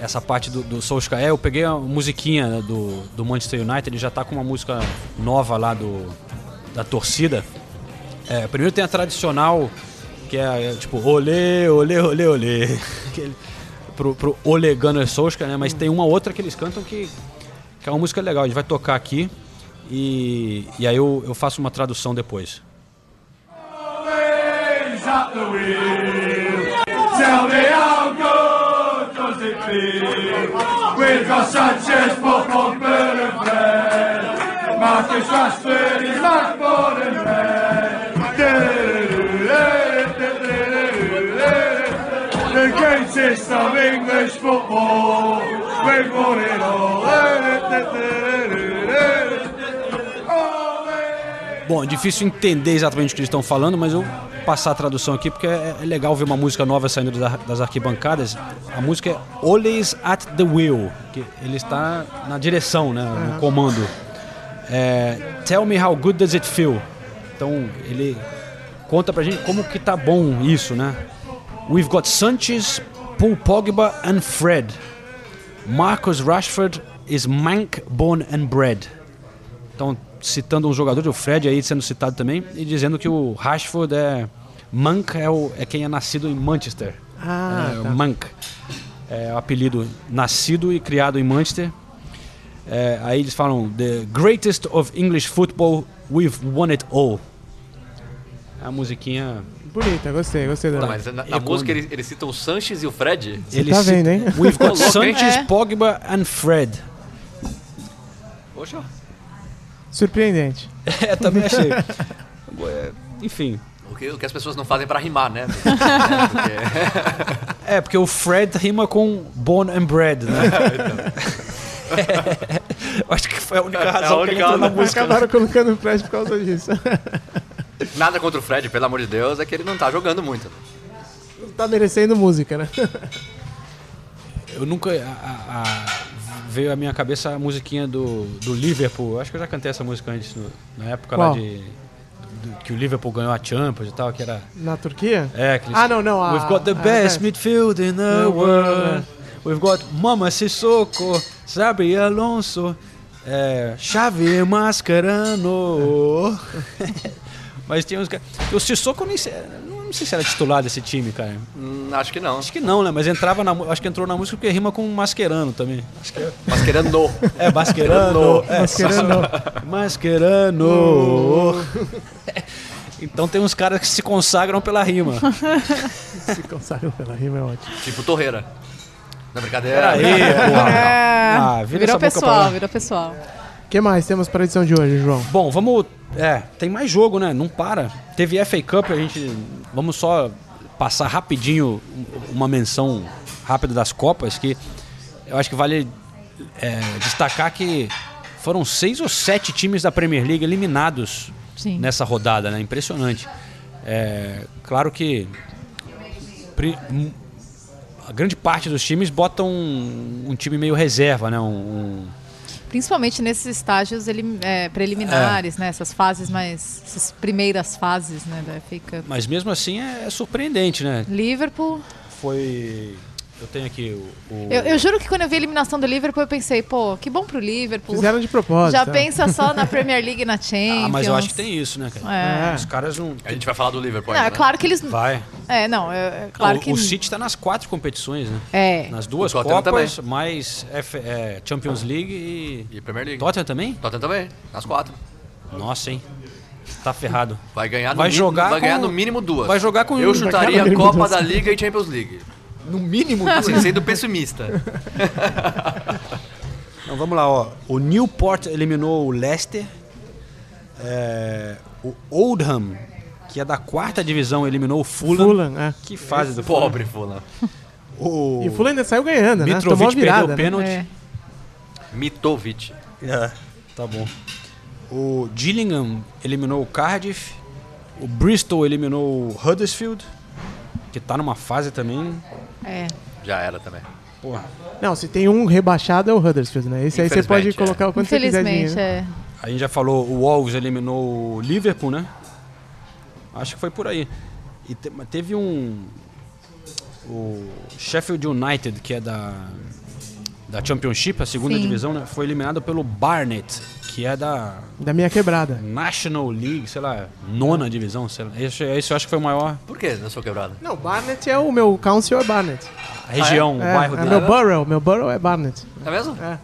essa parte do, do Solskjaer, eu peguei a musiquinha né, do, do Manchester United, ele já tá com uma música nova lá do, da torcida. É, primeiro tem a tradicional, que é, é, tipo, olê, olê, olê, olê. Aquele- pro, pro Ole Gunnar Solskjaer, né? Mas tem uma outra que eles cantam que, que é uma música legal. A gente vai tocar aqui e, e aí eu, eu faço uma tradução depois. The wheel. Tell The greatest of English football. We've won it all. Bom, é difícil entender exatamente o que eles estão falando, mas eu passar a tradução aqui porque é, é legal ver uma música nova saindo das, das arquibancadas. A música é Always at the Wheel, que ele está na direção, né, no comando. É, Tell me how good does it feel? Então ele conta pra gente como que tá bom isso, né? We've got Sanchez, Paul Pogba and Fred. Marcus Rashford is mank, born and bred. Então, citando um jogador, o Fred aí sendo citado também, e dizendo que o Rashford é. Monk é, o, é quem é nascido em Manchester. Ah, é, tá. Monk. É o apelido nascido e criado em Manchester. É, aí eles falam: The greatest of English football, we've won it all. É a musiquinha. Bonita, gostei, gostei Tá, mas na, na É música eles ele citam o Sanches e o Fred. Você tá vendo, hein? We've got? Sanchez, É. Pogba and Fred. Poxa, Surpreendente. É, também achei. É, Enfim. o que, o que as pessoas não fazem pra rimar, né? É, porque- É, porque o Fred rima com born and bred, né? Eu Acho que foi a única razão a que ele única entrou na música. né? Acabaram colocando o Fred por causa disso. Nada contra o Fred, pelo amor de Deus, é que ele não tá jogando muito. tá merecendo música, né? Eu nunca. a- a- a- veio à minha cabeça a musiquinha do, do Liverpool. Eu Acho que eu já cantei essa música antes, no- na época Qual? lá de. do- que o Liverpool ganhou a Champions e tal, que era. Na Turquia? É, que eles- Ah, não, não. A, We've got the best é. midfield in the No world. world. We've got Mama Sissoko, Xabi Alonso, é, Xavi Mascherano. Mas tinha uns caras. O Sissoko eu nem sei, não sei se era titular desse time, cara. Hum, acho que não. Acho que não, né? Mas entrava na, acho que entrou na música porque rima com Mascherano também. Acho que é. Mas querendo no. É, Mascherano. é, Mascherano. Mascherano. Então tem uns caras que se consagram pela rima. Se consagrou pela rima, é ótimo. Tipo Torreira. Não é brincadeira. Peraí, porra. É, Ah, vira essa virou pessoal, virou pessoal. O que mais temos para a edição de hoje, João? Bom, vamos. É, tem mais jogo, né? Não para. Teve FA Cup, a gente. Vamos só passar rapidinho uma menção rápida das Copas, que eu acho que vale é, destacar que foram seis ou sete times da Premier League eliminados Sim. nessa rodada, né? Impressionante. É, claro que a grande parte dos times botam um, um time meio reserva, né? Um, um- Principalmente nesses estágios elim- é, preliminares, né? Essas fases mais. Essas primeiras fases, né, da FA Cup. mas mesmo assim é, é surpreendente, né? Liverpool. Foi. Eu tenho aqui o. o- Eu, eu juro que quando eu vi a eliminação do Liverpool, eu pensei, pô, que bom pro Liverpool. Fizeram de propósito. Já né? pensa só na Premier League e na Champions. Ah, mas eu acho que tem isso, né, cara? É. Os caras não. A gente vai falar do Liverpool Não, ainda, é né? claro que eles. Vai. É, não, é, é claro o, que. o City tá nas quatro competições, né? É. Nas duas Copas, mais F- é, Champions League e. E Premier League. Tottenham também? Tottenham também, nas quatro. Nossa, hein? Tá ferrado. Vai ganhar no, Vai mínimo, jogar vai ganhar com- no mínimo duas. vai jogar com- Eu chutaria ganhar Copa da Liga e Champions League. No mínimo. Assim, sendo pessimista. Então vamos lá, ó. O Newport eliminou o Leicester. É, o Oldham, que é da quarta divisão, eliminou o Fulham. Fulham, é. Que fase do Fulham. Pobre Fulham. O E o Fulham ainda saiu ganhando, né? Tomou a Mitrovic virada. perdeu o né? pênalti. É. Mitovic. É, tá bom. O Gillingham eliminou o Cardiff. O Bristol eliminou o Huddersfield, que tá numa fase também. É. Já era também. Porra. Não, se tem um rebaixado é o Huddersfield, né? Esse aí você pode Infelizmente, colocar o quanto você quiser Infelizmente, é. A gente já falou, o Wolves eliminou o Liverpool, né? Acho que foi por aí. E te- teve um. O Sheffield United, que é da. Da Championship, a segunda Sim. divisão, né? Foi eliminado pelo Barnet, que é da Da minha quebrada. National League, sei lá, nona divisão. Sei lá. Esse, esse eu acho que foi o maior. Por que na sua quebrada? Não, Barnet é o meu council é Barnet. A região, É, o bairro é dele. meu borough, meu borough é Barnet. É mesmo? É.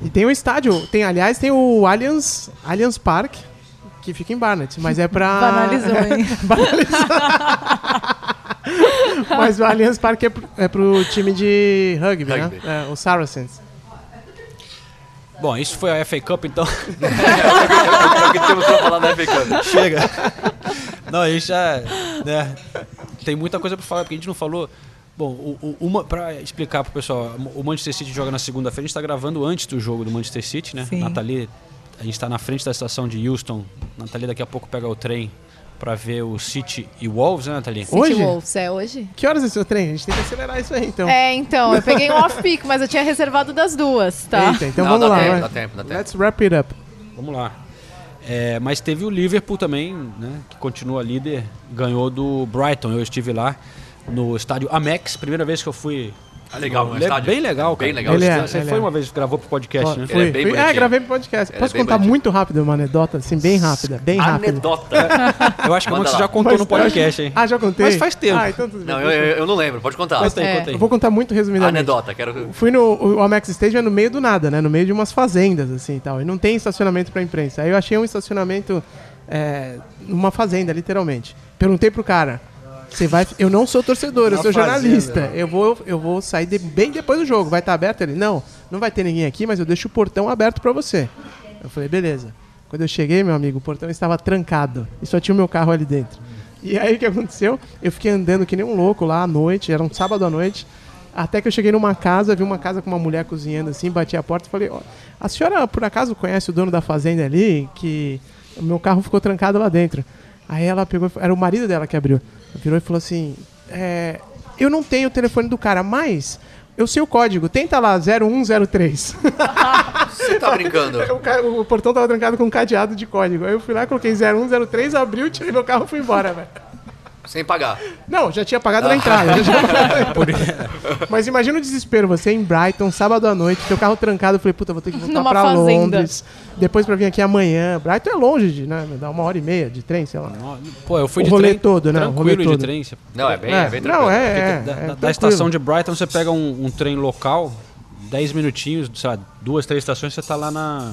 E tem o estádio, tem, aliás, tem o Allianz, Allianz Park, que fica em Barnet, mas é pra... Banalizou, hein? Mas o Allianz Park é pro, é pro time de rugby, Rugby. né? É, o Saracens. Bom, isso foi a FA Cup, então. É o que temos pra falar da FA Cup. Chega. Não, a gente já. Né, tem muita coisa pra falar, porque a gente não falou. Bom, o, o, uma, pra explicar pro pessoal, o Manchester City joga na segunda-feira, a gente tá gravando antes do jogo do Manchester City, né? Sim. Nathalie, a gente tá na frente da estação de Houston. Nathalie daqui a pouco pega o trem pra ver o City e Wolves, né, Nathalie? Hoje? City Wolves, é hoje? Que horas é seu trem? A gente tem que acelerar isso aí, então. É, então, eu peguei um off-peak, mas eu tinha reservado das duas, tá? Eita, então Não, vamos dá lá. tempo, dá tempo, dá tempo. Let's wrap it up. Vamos lá. É, mas teve o Liverpool também, né, que continua líder, ganhou do Brighton. Eu estive lá no estádio Amex, primeira vez que eu fui. Ah, legal, um Le- estádio. Bem legal, Bem cara. legal. Ele é, Você ele foi é. uma vez que gravou pro podcast, né? Fui, é bem. É, gravei pro podcast. Ele é Posso bem contar bonitinho. muito rápido uma anedota, assim, bem rápida, bem rápida. Anedota. Eu acho que lá. você já contou Mas no podcast, hein? Ah, já contei? Mas faz tempo. Ah, então tudo bem. Não, eu, eu, eu não lembro, pode contar. Conta aí, É. conta aí. Eu vou contar muito resumidamente. Anedota, quero. Fui no o Amex Stadium é no meio do nada, né? No meio de umas fazendas, assim e tal. E não tem estacionamento pra imprensa. Aí eu achei um estacionamento é, numa fazenda, literalmente. Perguntei pro cara. Você vai. Eu não sou torcedor, eu sou jornalista. Eu vou, eu vou sair de- bem depois do jogo. Vai estar aberto? Ele, não, não vai ter ninguém aqui, mas eu deixo o portão aberto pra você. Eu falei, beleza. Quando eu cheguei, meu amigo, o portão estava trancado. E só tinha o meu carro ali dentro. E aí o que aconteceu? Eu fiquei andando que nem um louco lá à noite, era um sábado à noite. Até que eu cheguei numa casa, vi uma casa com uma mulher cozinhando assim, bati a porta e falei, ó, a senhora por acaso conhece o dono da fazenda ali? Que o meu carro ficou trancado lá dentro. Aí ela pegou, era o marido dela que abriu. Virou e falou assim, é, eu não tenho o telefone do cara, mas eu sei o código, tenta lá 0103. Você tá brincando? o, ca- o portão tava trancado com um cadeado de código. Aí eu fui lá, coloquei 0103, abriu, tirei meu carro e fui embora, velho. Sem pagar. Não, já tinha pagado na entrada. já pagado. Mas imagina o desespero, você em Brighton, sábado à noite, teu carro trancado, eu falei, puta, vou ter que voltar Numa pra fazenda. Londres. Depois pra vir aqui amanhã. Brighton é longe, de, né? Dá uma hora e meia de trem, sei lá. Pô, eu fui O de rolê trem. todo, né? O Tranquilo rolê de todo. trem. Você- Não, é bem, é, É, bem não, tranquilo. é, é. da, é da- da tranquilo. estação de Brighton você pega um, um trem local, 10 minutinhos, sei lá, duas, três estações, você tá lá na,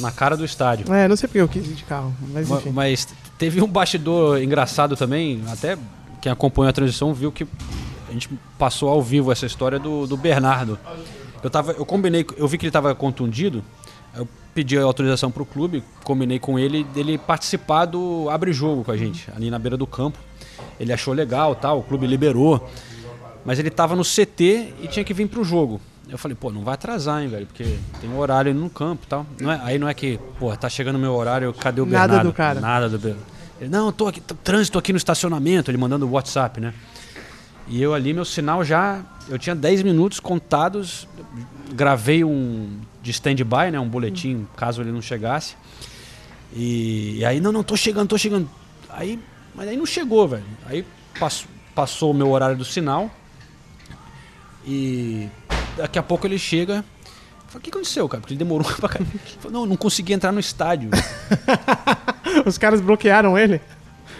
na cara do estádio. É, não sei porque eu quis ir de carro, mas Ma- enfim. Mas teve um bastidor engraçado também, até quem acompanhou a transição viu que a gente passou ao vivo essa história do, do Bernardo. Eu, tava, eu combinei, eu vi que ele estava contundido, eu pedi a autorização para o clube, combinei com ele dele participar do abre jogo com a gente, ali na beira do campo. Ele achou legal, tal, o clube liberou, mas ele estava no CT e tinha que vir para o jogo. Eu falei, pô, não vai atrasar, hein, velho, porque tem um horário no campo e tal. Não é, aí não é que, pô, tá chegando o meu horário, cadê o Nada Bernardo? do cara. Nada do Bernardo. Ele, não, tô aqui, tô, trânsito aqui no estacionamento, ele mandando o WhatsApp, né? E eu ali, meu sinal já. Eu tinha 10 minutos contados, gravei um de stand-by, né? Um boletim, caso ele não chegasse. E, e aí, não, não, tô chegando, tô chegando. Aí, mas aí não chegou, velho. Aí passou, passou o meu horário do sinal. E daqui a pouco ele chega. O que aconteceu, cara? Porque ele demorou pra caramba. Não, não consegui entrar no estádio. Os caras bloquearam ele.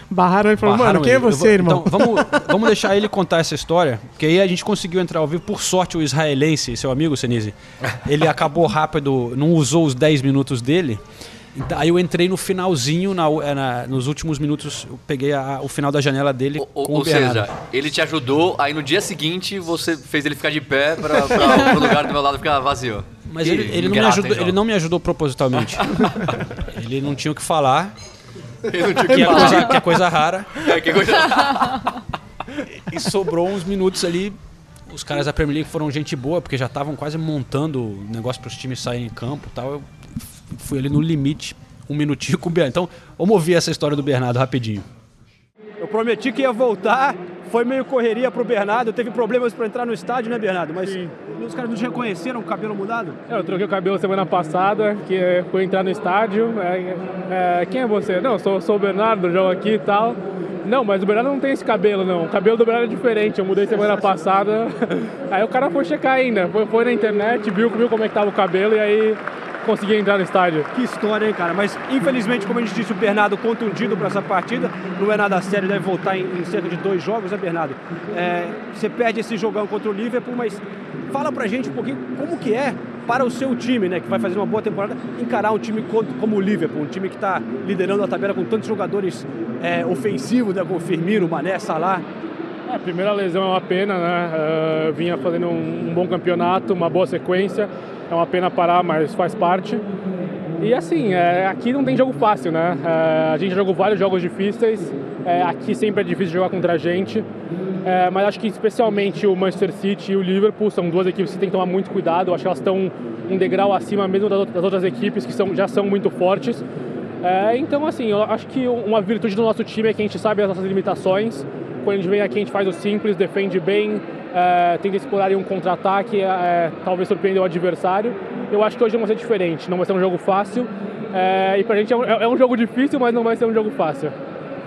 Barraram ele e falaram, mano, quem é ele. Eu você, vou- irmão? Então, vamos, vamos deixar ele contar essa história, porque aí a gente conseguiu entrar ao vivo. Por sorte, o israelense, seu amigo, Senise, ele acabou rápido, não usou os 10 minutos dele. Aí eu entrei no finalzinho, na, eh, na- nos últimos minutos, eu peguei a- o final da janela dele Ou, ou o Bernardo. seja, ele te ajudou, aí no dia seguinte você fez ele ficar de pé pra, pra o lugar do meu lado ficar vazio. Mas Que ele, ele não ajudou, ele não me ajudou propositalmente. ele não tinha o que falar, Ele não tinha que que é falar. coisa, que é coisa rara. É, que coisa... E sobrou uns minutos ali. Os caras da Premier League foram gente boa, porque já estavam quase montando o negócio para os times saírem em campo e tal. Eu fui ali no limite, um minutinho com o Bernardo. Então, vamos ouvir essa história do Bernardo rapidinho. Eu prometi que ia voltar, foi meio correria pro Bernardo, teve problemas para entrar no estádio, né, Bernardo? Mas os caras não te reconheceram com o cabelo mudado? É, Eu troquei o cabelo semana passada, que é, fui entrar no estádio. É, é, quem é você? Não, sou, sou o Bernardo, jogo aqui e tal. Não, mas o Bernardo não tem esse cabelo, não. O cabelo do Bernardo é diferente. Eu mudei semana passada. Aí o cara foi checar ainda. Foi, foi na internet, viu, viu como é que tava o cabelo e aí consegui entrar no estádio. Que história, hein, cara? Mas infelizmente, como a gente disse, o Bernardo contundido para essa partida. Não é nada sério, deve voltar em, em cerca de dois jogos, né, Bernardo? É, você perde esse jogão contra o Liverpool, mas fala pra gente um pouquinho como que é para o seu time, né, que vai fazer uma boa temporada, encarar um time co- como o Liverpool, um time que está liderando a tabela com tantos jogadores é, ofensivos, né, como Firmino, Mané, Salah. É, a primeira lesão é uma pena, né? Eh, vinha fazendo um, um bom campeonato, uma boa sequência. É uma pena parar, mas faz parte. E assim, é, aqui não tem jogo fácil, né? É, a gente jogou vários jogos difíceis. é, aqui sempre é difícil jogar contra a gente. É, mas acho que especialmente o Manchester City e o Liverpool são duas equipes que tem que tomar muito cuidado. Acho que elas estão um degrau acima mesmo das outras equipes que são, já são muito fortes. É, então, assim, eu acho que uma virtude do nosso time é que a gente sabe as nossas limitações. Quando a gente vem aqui, a gente faz o simples, defende bem, é, tenta explorar um contra-ataque, é, talvez surpreender o adversário. Eu acho que hoje não vai ser diferente, não vai ser um jogo fácil. É, e pra gente é um, é um jogo difícil, mas não vai ser um jogo fácil.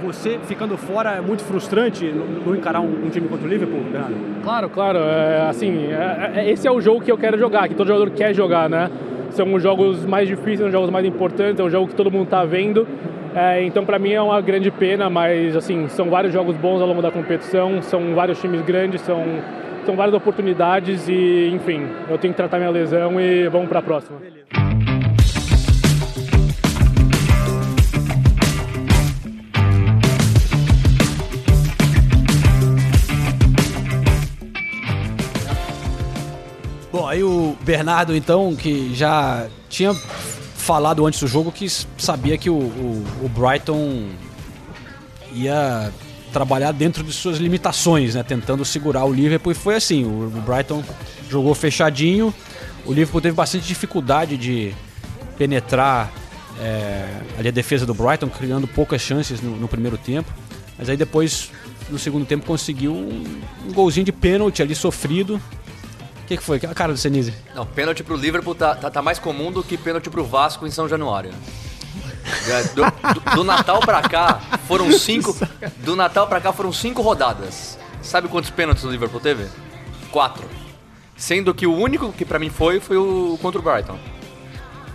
Você ficando fora é muito frustrante no encarar um, um time contra o Liverpool, Bernardo? Claro, claro. É, assim, é- é- esse é o jogo que eu quero jogar, que todo jogador quer jogar, né? São os jogos mais difíceis, os jogos mais importantes, é o jogo que todo mundo tá vendo. É, então, para mim é uma grande pena, mas assim, são vários jogos bons ao longo da competição, são vários times grandes, são, são várias oportunidades e, enfim, eu tenho que tratar minha lesão e vamos para a próxima. Bom, aí o Bernardo, então, que já tinha falado antes do jogo que sabia que o, o- o Brighton ia trabalhar dentro de suas limitações, né? Tentando segurar o Liverpool. E foi assim, o, o Brighton jogou fechadinho, o Liverpool teve bastante dificuldade de penetrar é, ali a defesa do Brighton, criando poucas chances no, no primeiro tempo. Mas aí depois, no segundo tempo, conseguiu um, um golzinho de pênalti ali sofrido. O que, que foi? A cara do Senise. Não, pênalti pro Liverpool tá, tá, tá mais comum do que pênalti pro Vasco em São Januário. É, Do, do- do Natal pra cá foram cinco. Do Natal pra cá foram cinco rodadas. Sabe quantos pênaltis o Liverpool teve? Quatro. Sendo que o único que pra mim foi foi o contra o Brighton.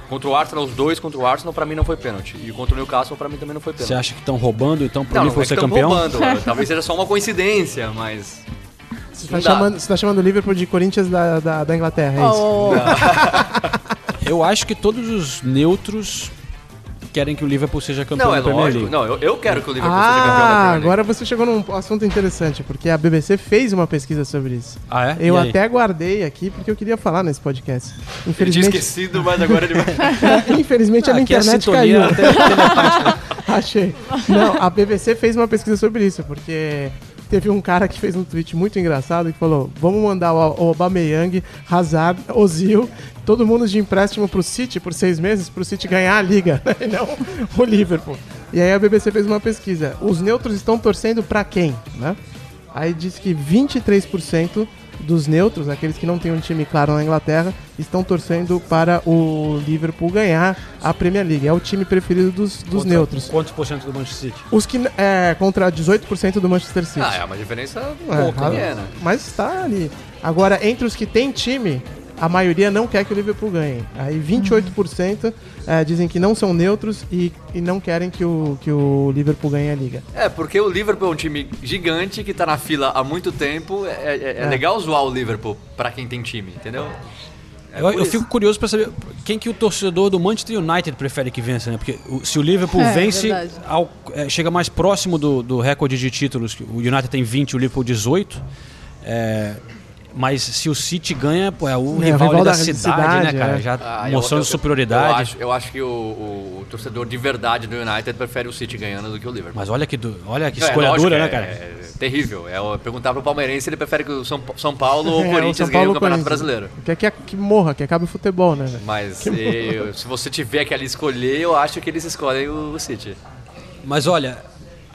Contra o Arsenal, os dois contra o Arsenal, pra mim não foi pênalti. E contra o Newcastle, pra mim também não foi pênalti. Você acha que estão roubando, então, pro Não, não Liverpool é ser campeão? roubando. Talvez seja só uma coincidência, mas. Você tá, chamando, você tá chamando o Liverpool de Corinthians da, da, da Inglaterra, é isso? Oh, Eu acho que todos os neutros querem que o Liverpool seja campeão Não, é da Premier lógico. League. Não, eu, eu quero que o Liverpool seja campeão da Ah, Premier League. agora você chegou num assunto interessante, porque a BBC fez uma pesquisa sobre isso. Ah, é? Eu E aí? até guardei aqui porque eu queria falar nesse podcast. Ele tinha Infelizmente, esquecido, mas agora ele vai. infelizmente a Ah, minha a internet sintonia caiu. até. Achei. Não, a BBC fez uma pesquisa sobre isso, porque teve um cara que fez um tweet muito engraçado que falou: vamos mandar o Aubameyang, Hazard, Ozil, todo mundo de empréstimo pro City por seis meses, pro City ganhar a liga, né? e não o Liverpool. E aí a BBC fez uma pesquisa: os neutros estão torcendo pra quem, né? Aí disse que 23% dos neutros, aqueles que não têm um time claro na Inglaterra, estão torcendo para o Liverpool ganhar a Premier League. É o time preferido dos, dos Contra- neutros. Quantos por cento do Manchester City? Os que é contra 18% do Manchester City. Ah, é uma diferença É, pouca, ah, né? Mas está ali. Agora, entre os que têm time, a maioria não quer que o Liverpool ganhe. Aí 28% é, dizem que não são neutros e, e não querem que o, que o Liverpool ganhe a liga. É, porque o Liverpool é um time gigante que tá na fila há muito tempo. É, é- é É. legal zoar o Liverpool pra quem tem time, entendeu? É eu eu fico curioso pra saber quem que o torcedor do Manchester United prefere que vença, né? Porque o- se o Liverpool É, vence, verdade. ao- é, chega mais próximo do, do recorde de títulos. que O United tem 20, o Liverpool 18. Mas se o City ganha, pô, é o É, rival, ali da, cidade, cidade, né, cara? é. Já Ah, eu- mostrando eu- superioridade. Eu acho, eu acho que o, o- o torcedor de verdade do United prefere o City ganhando do que o Liverpool. Mas olha que, du- olha que é escolha lógico, dura, é- né, cara? É terrível. É o- perguntar pro palmeirense, ele prefere que o São, São Paulo ou É, o Corinthians Paulo o Campeonato Corinthians. Brasileiro. Quer que, que morra, que acabe o futebol, né? Mas eu- se você tiver que ali escolher, eu acho que eles escolhem o, o City. Mas olha,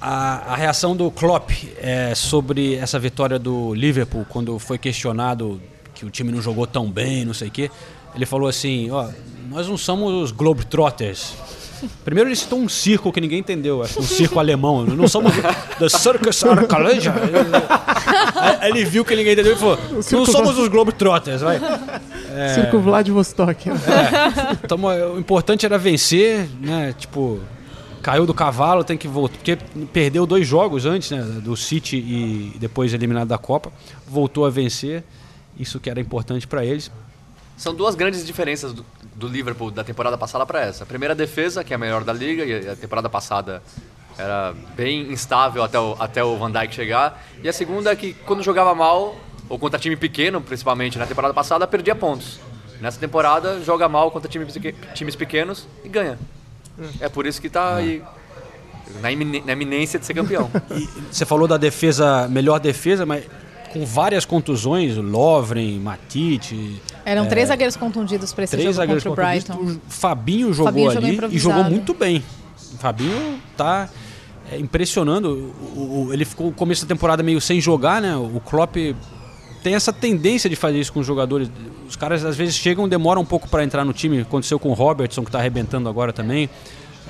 a, a reação do Klopp é, sobre essa vitória do Liverpool, quando foi questionado que o time não jogou tão bem, não sei o quê, ele falou assim, ó, nós não somos os Globetrotters. Primeiro ele citou um circo que ninguém entendeu, acho um circo alemão. Não somos The Circus Arcaleja. Aí ele viu que ninguém entendeu e falou: Não somos os Globetrotters, vai. É. Circo Vladivostok. né? Então, o importante era vencer, né? Tipo, caiu do cavalo, tem que voltar. Porque perdeu dois jogos antes, né? Do City e depois eliminado da Copa. Voltou a vencer. Isso que era importante para eles. São duas grandes diferenças do, do Liverpool da temporada passada para essa. A primeira, defesa, que é a melhor da liga, e a temporada passada era bem instável até o, até o Van Dijk chegar. E a segunda é que quando jogava mal, ou contra time pequeno, principalmente na temporada passada, perdia pontos. Nessa temporada, joga mal contra times pequenos e ganha. É por isso que tá aí na, imine- na iminência de ser campeão. E você falou da defesa, melhor defesa, mas com várias contusões, Lovren, Matite, Eram três zagueiros contundidos pra esse três jogo zagueiros contra o. Brighton. O Fabinho jogou Fabinho jogou ali e jogou muito bem. O Fabinho tá é, impressionando. O- o- ele ficou o começo da temporada meio sem jogar, né? O Klopp tem essa tendência de fazer isso com os jogadores. Os caras às vezes chegam, demoram um pouco para entrar no time. Aconteceu com o Robertson, que tá arrebentando agora também.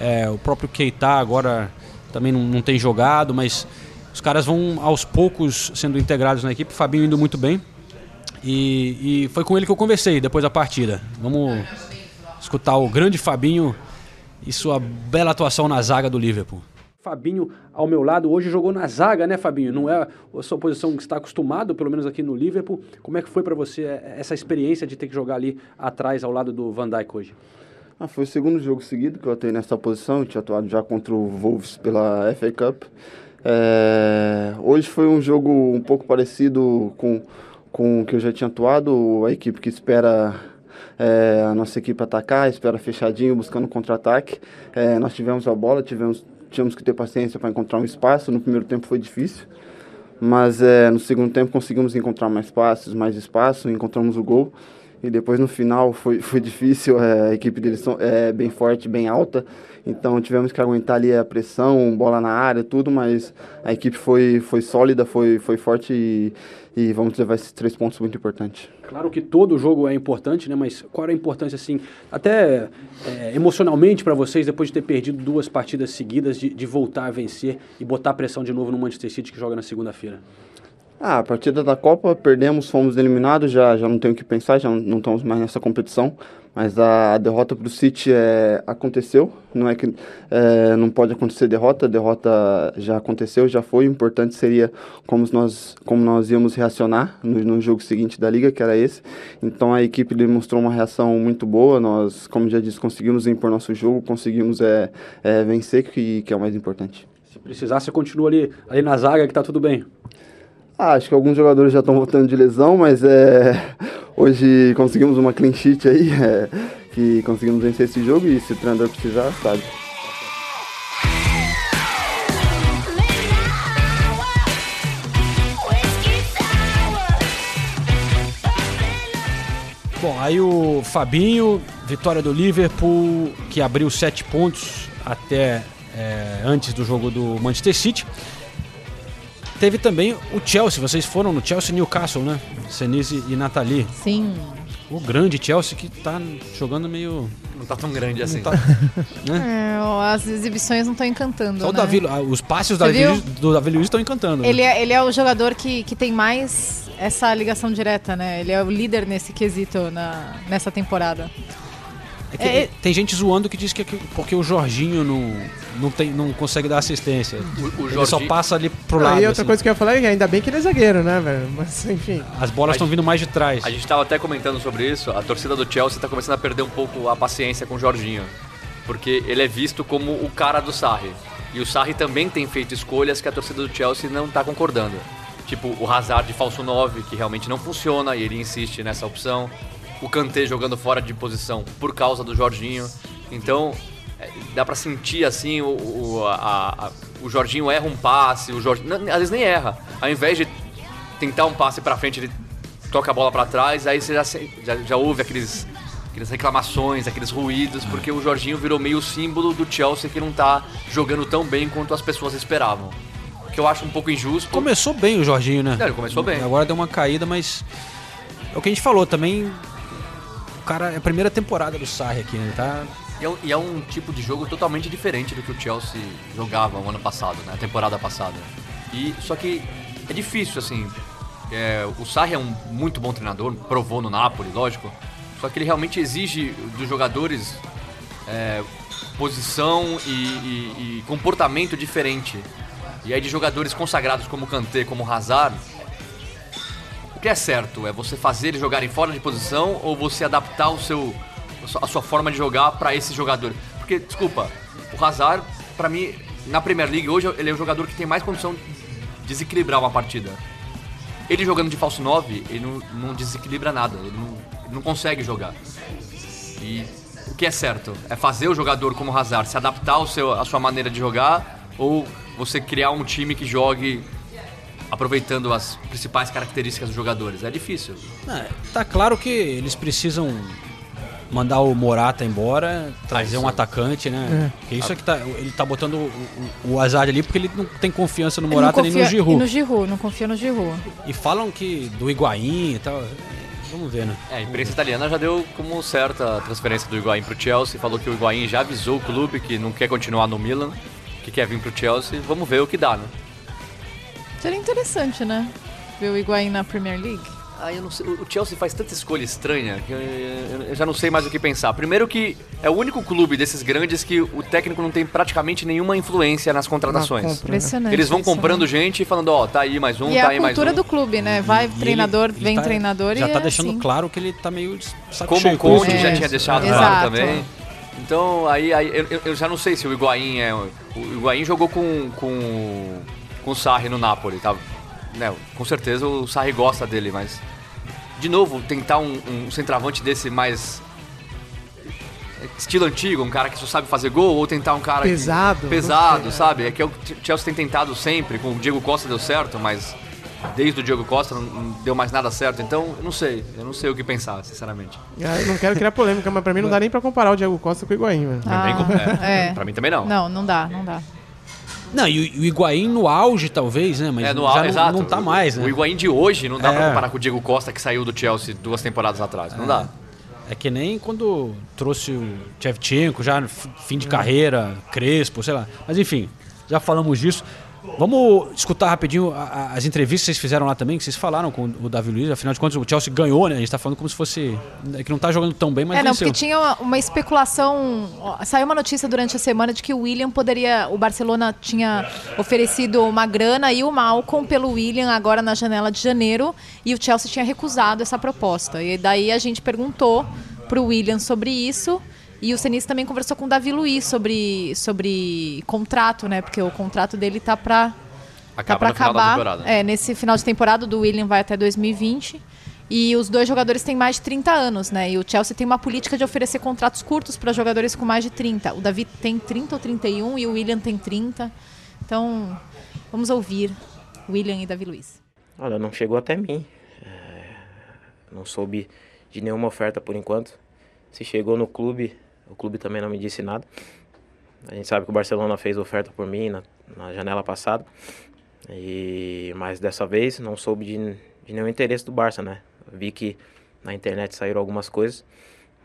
É, o próprio Keita agora também não, não tem jogado, mas os caras vão aos poucos sendo integrados na equipe. O Fabinho indo muito bem. E, e foi com ele que eu conversei depois da partida. Vamos escutar o grande Fabinho e sua bela atuação na zaga do Liverpool. Fabinho ao meu lado hoje jogou na zaga, né, Fabinho? Não é a sua posição que está acostumado, pelo menos aqui no Liverpool. Como é que foi para você eh, essa experiência de ter que jogar ali atrás ao lado do Van Dijk hoje? Ah, foi o segundo jogo seguido que eu atuei nessa posição. Eu tinha atuado já contra o Wolves pela FA Cup. É, hoje foi um jogo um pouco parecido com, com o que eu já tinha atuado. A equipe que espera é, a nossa equipe atacar, espera fechadinho, buscando contra-ataque. É, nós tivemos a bola, tivemos, tínhamos que ter paciência para encontrar um espaço. No primeiro tempo foi difícil. Mas é, no segundo tempo conseguimos encontrar mais passos, mais espaço, encontramos o gol. E depois no final foi, foi difícil, é, a equipe deles é bem forte, bem alta. Então tivemos que aguentar ali a pressão, bola na área, tudo, mas a equipe foi, foi sólida, foi, foi forte e, e vamos levar esses três pontos muito importantes. Claro que todo jogo é importante, né? Mas qual era a importância, assim, até eh, emocionalmente para vocês, depois de ter perdido duas partidas seguidas, de, de voltar a vencer e botar pressão de novo no Manchester City que joga na segunda-feira? Ah, a partida da Copa, perdemos, fomos eliminados, já, já não tenho o que pensar, já não, estamos mais nessa competição. Mas a, a derrota para o City é, aconteceu, não é que é, não pode acontecer derrota, a derrota já aconteceu, já foi. O importante seria como nós, como nós íamos reacionar no, no jogo seguinte da Liga, que era esse. Então a equipe demonstrou uma reação muito boa, nós, como já disse, conseguimos impor nosso jogo, conseguimos é, é, vencer, que, que é o mais importante. Se precisar, você continua ali, ali na zaga que tá tudo bem. Ah, acho que alguns jogadores já estão voltando de lesão, mas é, hoje conseguimos uma clean sheet aí, é, que conseguimos vencer esse jogo e se o treinador precisar, sabe. Bom, aí o Fabinho, vitória do Liverpool, que abriu sete pontos até é, antes do jogo do Manchester City. Teve também o Chelsea, vocês foram no Chelsea Newcastle, né? Senise e Nathalie. Sim. O grande Chelsea que tá jogando meio. Não tá tão grande assim. tá- né? É, as exibições não estão encantando. Só o né? Davi, ah, os passes do Davi? Luiz- do Davi Luiz estão encantando. né? Ele é, ele é o jogador que, que tem mais essa ligação direta, né? Ele é o líder nesse quesito na, nessa temporada. É que É- tem gente zoando que diz que é que- porque o Jorginho não, não, tem, não consegue dar assistência. O- o ele só Jorginho- passa ali pro Ah, lado. e outra assim. coisa que eu ia falar é que ainda bem que ele é zagueiro, né, velho? Mas enfim. As bolas estão vindo mais de trás. A gente tava até comentando sobre isso, a torcida do Chelsea tá começando a perder um pouco a paciência com o Jorginho. Porque ele é visto como o cara do Sarri. E o Sarri também tem feito escolhas que a torcida do Chelsea não tá concordando. Tipo, o Hazard de falso 9, que realmente não funciona, e ele insiste nessa opção. O Kanté jogando fora de posição por causa do Jorginho. Então, é, dá pra sentir assim, o, o, a- a- o Jorginho erra um passe, o Jorginho, às vezes nem erra. Ao invés de tentar um passe pra frente, ele toca a bola pra trás, aí você já, já, já ouve aqueles, aquelas reclamações, aqueles ruídos, porque o Jorginho virou meio símbolo do Chelsea que não tá jogando tão bem quanto as pessoas esperavam. Que eu acho um pouco injusto. Começou bem o Jorginho, né? Não, ele começou bem. Agora deu uma caída, mas. É o que a gente falou também. O cara, é a primeira temporada do Sarri aqui, né? Tá E é, um, e é um tipo de jogo totalmente diferente do que o Chelsea jogava o ano passado, né? A temporada passada. E só que é difícil, assim. É, o Sarri é um muito bom treinador, provou no Napoli, lógico. Só que ele realmente exige dos jogadores é, posição e, e, e, comportamento diferente. E aí de jogadores consagrados como Kanté, como Hazard, que é certo? É você fazer eles jogarem fora de posição ou você adaptar o seu, a sua forma de jogar para esse jogador? Porque, desculpa, o Hazard, para mim, na Premier League hoje, ele é o jogador que tem mais condição de desequilibrar uma partida. Ele jogando de falso 9, ele não, não desequilibra nada, ele não, ele não consegue jogar. E o que é certo? É fazer o jogador como o Hazard se adaptar ao seu, à sua maneira de jogar ou você criar um time que jogue aproveitando as principais características dos jogadores. É difícil. É, tá claro que eles precisam mandar o Morata embora, trazer ah, um atacante, né? É. isso é que tá, ele tá botando o, o, o Azar ali porque ele não tem confiança no Morata confia, nem no Giroud. E no Giroud, não confia no Giroud. E falam que do Higuaín e tal. Vamos ver, né? É, a imprensa italiana já deu como certa a transferência do Higuaín pro Chelsea, falou que o Higuaín já avisou o clube que não quer continuar no Milan, que quer vir pro Chelsea. Vamos ver o que dá, né? Seria interessante, né? Ver o Higuaín na Premier League. Ah, eu não sei. O Chelsea faz tanta escolha estranha que eu, eu, já não sei mais o que pensar. Primeiro que é o único clube desses grandes que o técnico não tem praticamente nenhuma influência nas contratações. Compra, Impressionante. Eles vão comprando gente e falando, ó, oh, tá aí mais um, e tá é aí mais um. a cultura do clube, né? Vai e treinador, ele, vem tá, treinador já e tá é deixando assim. claro que ele tá meio saco Como o Conte já tinha deixado claro também. Então, aí, aí eu, eu, já não sei se o Higuaín é... O Higuaín jogou com, com, com o Sarri no Napoli, tá? né, com certeza o Sarri gosta dele, mas de novo tentar um, um centroavante desse mais estilo antigo, um cara que só sabe fazer gol, ou tentar um cara pesado, que, pesado, sabe? É que o Chelsea tem tentado sempre, com o Diego Costa deu certo, mas desde o Diego Costa não, não deu mais nada certo, então eu não sei, eu não sei o que pensar, sinceramente. É, eu não quero criar polêmica, mas pra mim não dá nem pra comparar o Diego Costa com o Higuaín, Ah, é, Pra mim também não. Não, não dá, não dá. Não, e o Higuaín no auge, talvez, né? Mas é, no já auge, exato. não tá mais, né? O Higuaín de hoje não dá é. pra comparar com o Diego Costa que saiu do Chelsea duas temporadas atrás. Não é. dá. É que nem quando trouxe o Shevchenko, já fim de carreira, Crespo, sei lá. Mas enfim, já falamos disso. Vamos escutar rapidinho as entrevistas que vocês fizeram lá também, que vocês falaram com o Davi Luiz. Afinal de contas, o Chelsea ganhou, né? A gente está falando como se fosse. É que não está jogando tão bem, mas. É, não, venceu. porque tinha uma, uma, especulação. Saiu uma notícia durante a semana de que o William poderia. O Barcelona tinha oferecido uma grana e o Malcolm pelo William agora na janela de janeiro. E o Chelsea tinha recusado essa proposta. E daí a gente perguntou para o William sobre isso. E o Senis também conversou com o Davi Luiz sobre, sobre contrato, né? Porque o contrato dele tá para tá para acabar. É, nesse final de temporada do William vai até 2020. E os dois jogadores têm mais de 30 anos, né? E o Chelsea tem uma política de oferecer contratos curtos para jogadores com mais de 30. O Davi tem 30 ou 31 e o William tem 30. Então, vamos ouvir William e Davi Luiz. Olha, não chegou até mim. É, não soube de nenhuma oferta por enquanto. Se chegou no clube, o clube também não me disse nada. A gente sabe que o Barcelona fez oferta por mim na, na janela passada. E, mas dessa vez não soube de, de nenhum interesse do Barça, né? Vi que na internet saíram algumas coisas.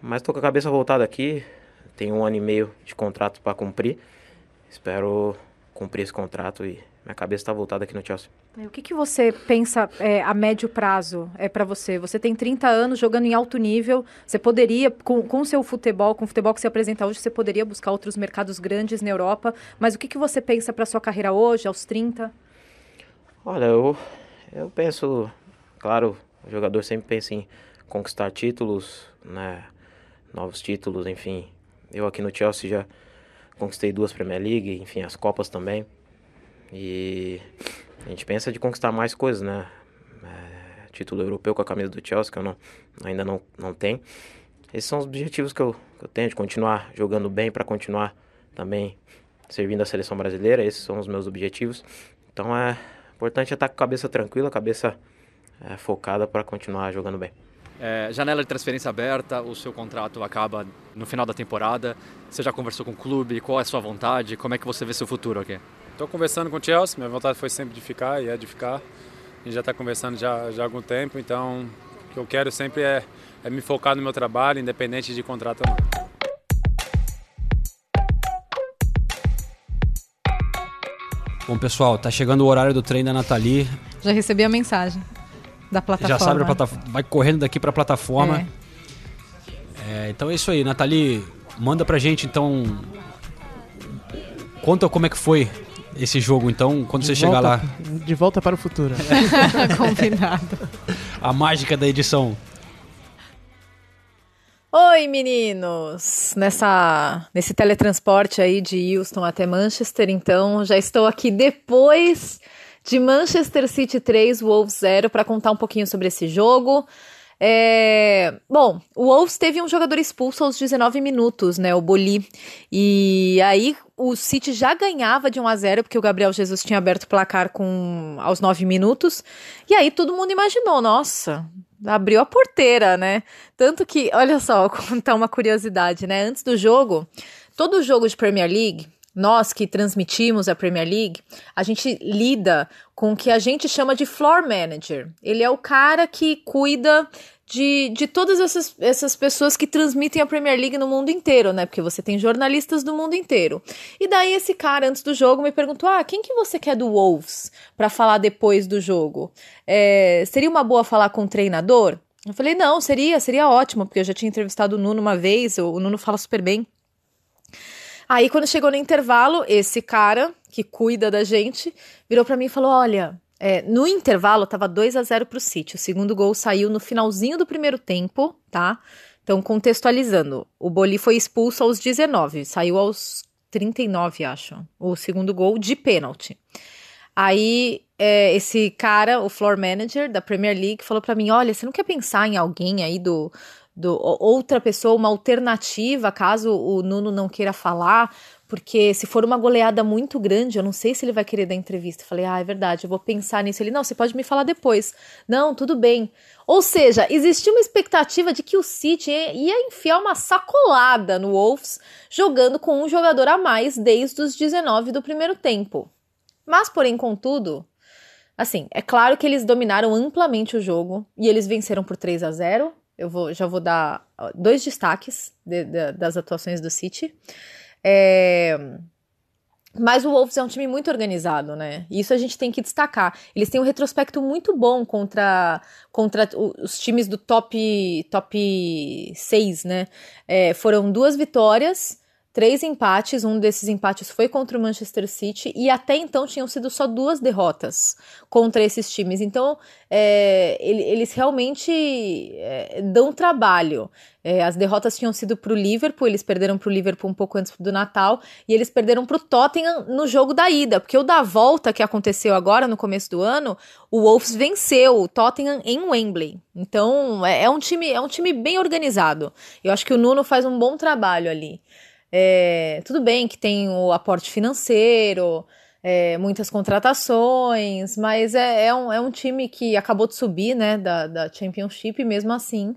Mas estou com a cabeça voltada aqui. Tenho um ano e meio de contrato para cumprir. Espero cumprir esse contrato e minha cabeça está voltada aqui no Chelsea. O que, que você pensa é, a médio prazo é para você? Você tem 30 anos jogando em alto nível, você poderia, com o seu futebol, com o futebol que você apresenta hoje, você poderia buscar outros mercados grandes na Europa, mas o que, que você pensa para sua carreira hoje, aos 30? Olha, eu, eu penso, claro, o jogador sempre pensa em conquistar títulos, né, novos títulos, enfim. Eu aqui no Chelsea já conquistei duas Premier League, enfim, as Copas também. E a gente pensa de conquistar mais coisas, né? É, título europeu com a camisa do Chelsea, que eu não, ainda não, não tenho. Esses são os objetivos que eu, que eu tenho, de continuar jogando bem para continuar também servindo a seleção brasileira. Esses são os meus objetivos. Então é importante estar com a cabeça tranquila, cabeça é, focada para continuar jogando bem. É, janela de transferência aberta, o seu contrato acaba no final da temporada. Você já conversou com o clube? Qual é a sua vontade? Como é que você vê seu futuro aqui? Estou conversando com o Chelsea, minha vontade foi sempre de ficar e é de ficar. A gente já está conversando já, já há algum tempo, então o que eu quero sempre é, é me focar no meu trabalho, independente de contrato ou não. Bom, pessoal, tá chegando o horário do treino da Nathalie. Já recebi a mensagem da plataforma. Já sabe, a plataforma, vai correndo daqui para a plataforma. É. É, então é isso aí, Nathalie. Manda pra gente, então. Conta como é que foi esse jogo, então, quando De você chegar lá. De volta para o futuro. Combinado. A mágica da edição. Oi, meninos! Nessa, nesse teletransporte aí de Houston até Manchester, então, já estou aqui depois de Manchester City 3, Wolves 0, para contar um pouquinho sobre esse jogo. É, Bom, o Wolves teve um jogador expulso aos 19 minutos, né, o Boli. E aí o City já ganhava de 1 a 0 porque o Gabriel Jesus tinha aberto o placar com aos 9 minutos. E aí todo mundo imaginou, nossa, abriu a porteira, né? Tanto que, olha só, contar uma curiosidade, né? Antes do jogo, todo jogo de Premier League, nós que transmitimos a Premier League, a gente lida com o que a gente chama de floor manager. Ele é o cara que cuida de, de todas essas, essas pessoas que transmitem a Premier League no mundo inteiro, né? Porque você tem jornalistas do mundo inteiro. E daí esse cara, antes do jogo, me perguntou: ah, quem que você quer do Wolves para falar depois do jogo? É, seria uma boa falar com o treinador? Eu falei, não, seria, seria ótimo, porque eu já tinha entrevistado o Nuno uma vez, o, o Nuno fala super bem. Aí, quando chegou no intervalo, esse cara que cuida da gente virou pra mim e falou: Olha, é, no intervalo tava 2 a 0 pro City. O segundo gol saiu no finalzinho do primeiro tempo, tá? Então, contextualizando, o Boli foi expulso aos 19, saiu aos 39, acho. O segundo gol de pênalti. Aí, é, esse cara, o floor manager da Premier League, falou pra mim: Olha, você não quer pensar em alguém aí do, do o- outra pessoa, uma alternativa, caso o Nuno não queira falar, porque se for uma goleada muito grande, eu não sei se ele vai querer dar entrevista. Eu Falei, ah, é verdade, eu vou pensar nisso. Ele, não, você pode me falar depois. Não, tudo bem. Ou seja, existia uma expectativa de que o City ia ia enfiar uma sacolada no Wolves, jogando com um jogador a mais desde os 19 do primeiro tempo. Mas, porém, contudo, Assim, é claro que eles dominaram amplamente o jogo e eles venceram por 3 a 0 Eu vou, já vou dar dois destaques de- de- das atuações do City. É, Mas o Wolves é um time muito organizado, né? Isso a gente tem que destacar. Eles têm um retrospecto muito bom contra, contra os times do top, top 6, né? É, foram duas vitórias, três empates. Um desses empates foi contra o Manchester City e até então tinham sido só duas derrotas contra esses times. Então, é, ele- eles realmente é, dão trabalho. É, as derrotas tinham sido para o Liverpool, eles perderam para o Liverpool um pouco antes do Natal, e eles perderam para o Tottenham no jogo da ida, porque o da volta que aconteceu agora no começo do ano, o Wolves venceu o Tottenham em Wembley. Então é, é um time é um time bem organizado. Eu acho que o Nuno faz um bom trabalho ali. É, tudo bem que tem o aporte financeiro, é, muitas contratações, mas é, é, um, é um time que acabou de subir né, da, da Championship, e mesmo assim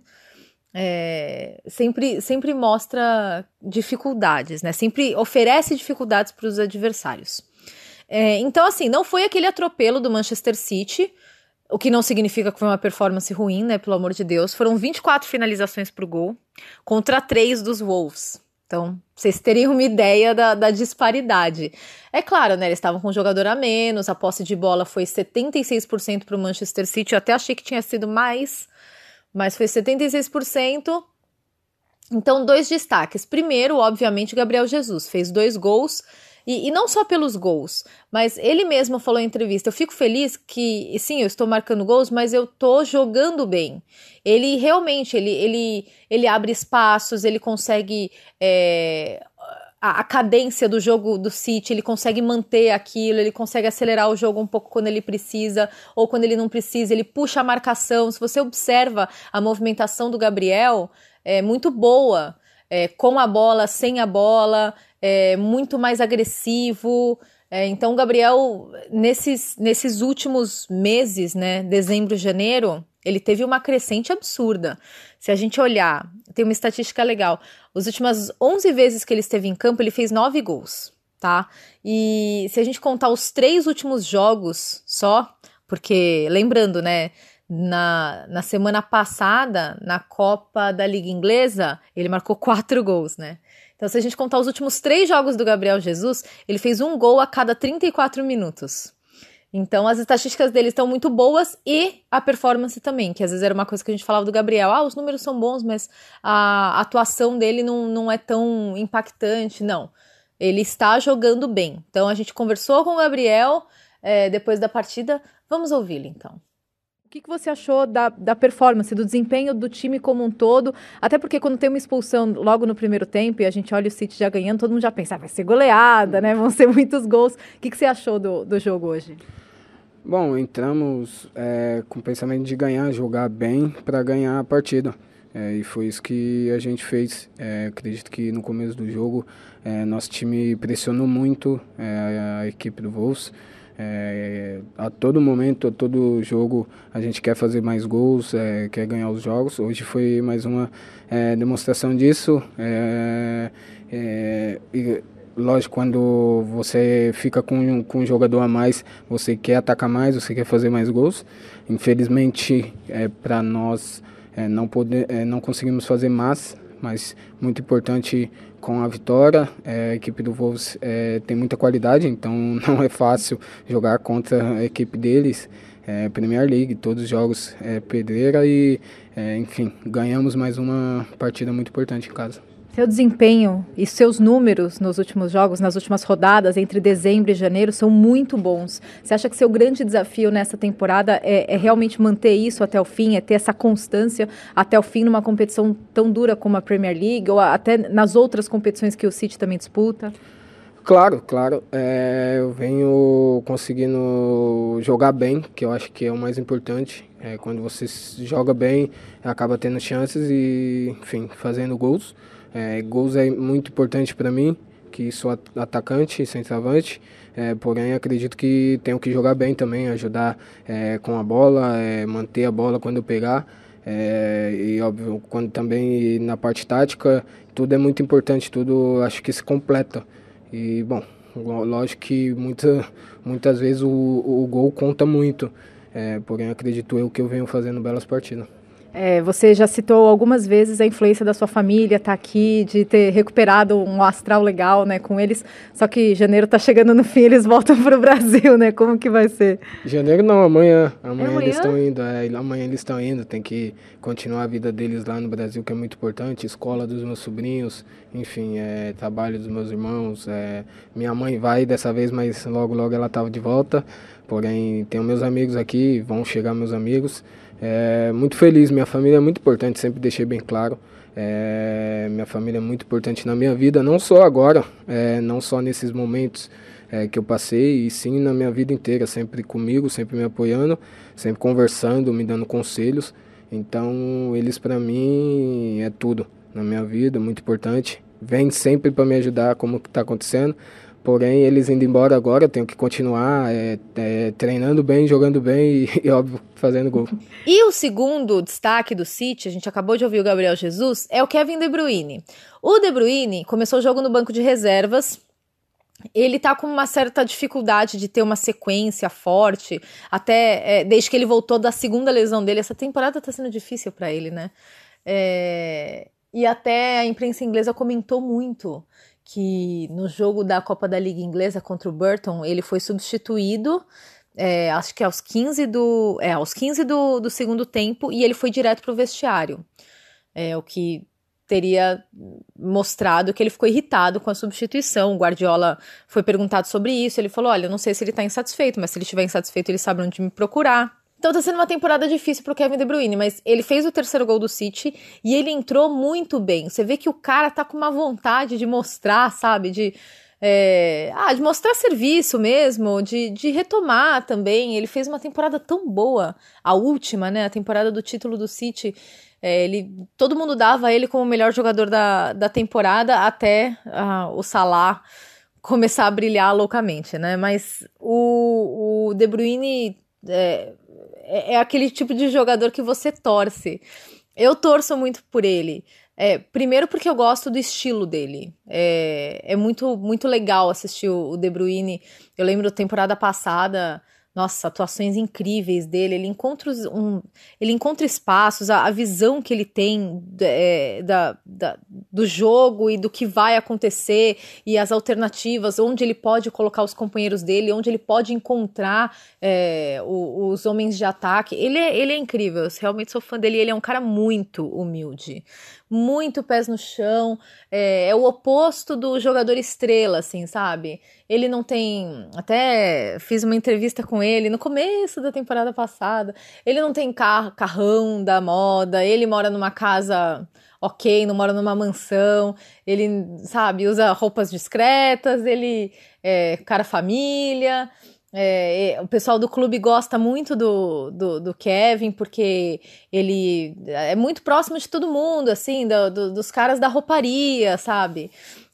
é, sempre, sempre mostra dificuldades, né? Sempre oferece dificuldades para os adversários. É, então, assim, não foi aquele atropelo do Manchester City, o que não significa que foi uma performance ruim, né? Pelo amor de Deus. Foram 24 finalizações pro gol contra 3 dos Wolves. Então, vocês terem uma ideia da, da disparidade. É claro, né? Eles estavam com um jogador a menos, a posse de bola foi 76% para o Manchester City. Eu até achei que tinha sido mais, mas foi 76%. Então, dois destaques. Primeiro, obviamente, Gabriel Jesus fez dois gols. E, e não só pelos gols, mas ele mesmo falou em entrevista: eu fico feliz que, sim, eu estou marcando gols, mas eu tô jogando bem. Ele realmente, ele, ele, ele abre espaços, ele consegue. é, a, a cadência do jogo do City, ele consegue manter aquilo, ele consegue acelerar o jogo um pouco quando ele precisa, ou quando ele não precisa, ele puxa a marcação. Se você observa a movimentação do Gabriel, é muito boa. É, com a bola, sem a bola, é, muito mais agressivo. É, então, o Gabriel, nesses, nesses últimos meses, né, dezembro, janeiro, ele teve uma crescente absurda. Se a gente olhar, tem uma estatística legal. As últimas 11 vezes que ele esteve em campo, ele fez 9 gols, tá? E se a gente contar os três últimos jogos só, porque, lembrando, né, na, na semana passada, na Copa da Liga Inglesa, ele marcou quatro gols, né? Então, se a gente contar os últimos três jogos do Gabriel Jesus, ele fez um gol a cada 34 minutos. Então, as estatísticas dele estão muito boas e a performance também, que às vezes era uma coisa que a gente falava do Gabriel. Ah, os números são bons, mas a atuação dele não, não é tão impactante. Não. Ele está jogando bem. Então, a gente conversou com o Gabriel é, depois da partida. Vamos ouvi-lo, então. O que, que você achou da, da performance, do desempenho do time como um todo? Até porque quando tem uma expulsão logo no primeiro tempo e a gente olha o City já ganhando, todo mundo já pensa, ah, vai ser goleada, né? Vão ser muitos gols. O que, que você achou do, do jogo hoje? Bom, entramos é, com o pensamento de ganhar, jogar bem para ganhar a partida. É, e foi isso que a gente fez. É, acredito que no começo do jogo é, nosso time pressionou muito é, a equipe do Wolves. É, a todo momento, a todo jogo, a gente quer fazer mais gols, é, quer ganhar os jogos. Hoje foi mais uma é, demonstração disso. É, é, e, lógico, quando você fica com, com um jogador a mais, você quer atacar mais, você quer fazer mais gols. Infelizmente, é, para nós, não, poder, não conseguimos fazer mais, mas muito importante com a vitória. É, a equipe do Wolves é, tem muita qualidade, então não é fácil jogar contra a equipe deles. É, Premier League, todos os jogos é pedreira e, é, enfim, ganhamos mais uma partida muito importante em casa. Seu desempenho e seus números nos últimos jogos, nas últimas rodadas, entre dezembro e janeiro, são muito bons. Você acha que seu grande desafio nessa temporada é, é, realmente manter isso até o fim, é ter essa constância até o fim numa competição tão dura como a Premier League ou até nas outras competições que o City também disputa? Claro, claro. É, eu venho conseguindo jogar bem, que eu acho que é o mais importante. É, quando você joga bem, acaba tendo chances e, enfim, fazendo gols. É, gols é muito importante para mim, que sou atacante, centroavante, é, porém acredito que tenho que jogar bem também, ajudar é, com a bola, é, manter a bola quando eu pegar. É, e óbvio, quando também na parte tática, tudo é muito importante, tudo acho que se completa. E bom, lógico que muita, muitas vezes o, o gol conta muito, é, porém acredito eu que eu venho fazendo belas partidas. É, você já citou algumas vezes a influência da sua família, estar tá aqui, de ter recuperado um astral legal, né, com eles. Só que janeiro está chegando no fim, eles voltam para o Brasil, né? Como que vai ser? Janeiro não, amanhã. Amanhã, é amanhã? eles estão indo. É, amanhã eles estão indo. Tem que continuar a vida deles lá no Brasil, que é muito importante. Escola dos meus sobrinhos, enfim, é, trabalho dos meus irmãos. É, minha mãe vai dessa vez, mas logo logo ela estava de volta. Porém, tenho meus amigos aqui, vão chegar meus amigos. É, muito feliz, minha família é muito importante, sempre deixei bem claro. É, minha família é muito importante na minha vida, não só agora, é, não só nesses momentos é, que eu passei, e sim na minha vida inteira, sempre comigo, sempre me apoiando, sempre conversando, me dando conselhos. Então, eles para mim é tudo na minha vida, muito importante. Vem sempre para me ajudar como que está acontecendo. Porém, eles indo embora agora, eu tenho que continuar é, é, treinando bem, jogando bem e, e, óbvio, fazendo gol. E o segundo destaque do City, a gente acabou de ouvir o Gabriel Jesus, é o Kevin De Bruyne. O De Bruyne começou o jogo no banco de reservas, ele tá com uma certa dificuldade de ter uma sequência forte, até é, desde que ele voltou da segunda lesão dele. Essa temporada tá sendo difícil para ele, né? É, e até a imprensa inglesa comentou muito que no jogo da Copa da Liga Inglesa contra o Burton, ele foi substituído, é, acho que aos 15 do, é, aos 15 do, do segundo tempo, e ele foi direto para o vestiário. É, o que teria mostrado que ele ficou irritado com a substituição. O Guardiola foi perguntado sobre isso, ele falou: Olha, eu não sei se ele está insatisfeito, mas se ele estiver insatisfeito, ele sabe onde me procurar. Então tá sendo uma temporada difícil pro Kevin De Bruyne, mas ele fez o terceiro gol do City e ele entrou muito bem. Você vê que o cara tá com uma vontade de mostrar, sabe, de é, ah, de mostrar serviço mesmo, de, de retomar também. Ele fez uma temporada tão boa, a última, né? A temporada do título do City. É, ele, todo mundo dava ele como o melhor jogador da, da temporada até ah, o Salah começar a brilhar loucamente, né? Mas o, o De Bruyne é, é, é aquele tipo de jogador que você torce. Eu torço muito por ele. É, primeiro porque eu gosto do estilo dele. É, é muito, muito legal assistir o, De Bruyne. Eu lembro temporada passada, nossa, atuações incríveis dele. Ele encontra, um, ele encontra espaços, a, a visão que ele tem é, da, da- do jogo e do que vai acontecer e as alternativas, onde ele pode colocar os companheiros dele, onde ele pode encontrar é, o- os homens de ataque. Ele é, ele é incrível, eu realmente sou fã dele. Ele é um cara muito humilde, muito pés no chão. É, é o oposto do jogador estrela, assim, sabe? Ele não tem. Até fiz uma entrevista com ele no começo da temporada passada. Ele não tem carro, carrão da moda, ele mora numa casa ok, não mora numa mansão, ele, sabe, usa roupas discretas, ele é cara família. É, o pessoal do clube gosta muito do, do, do Kevin, porque ele é muito próximo de todo mundo, assim, do- do- dos caras da rouparia, sabe?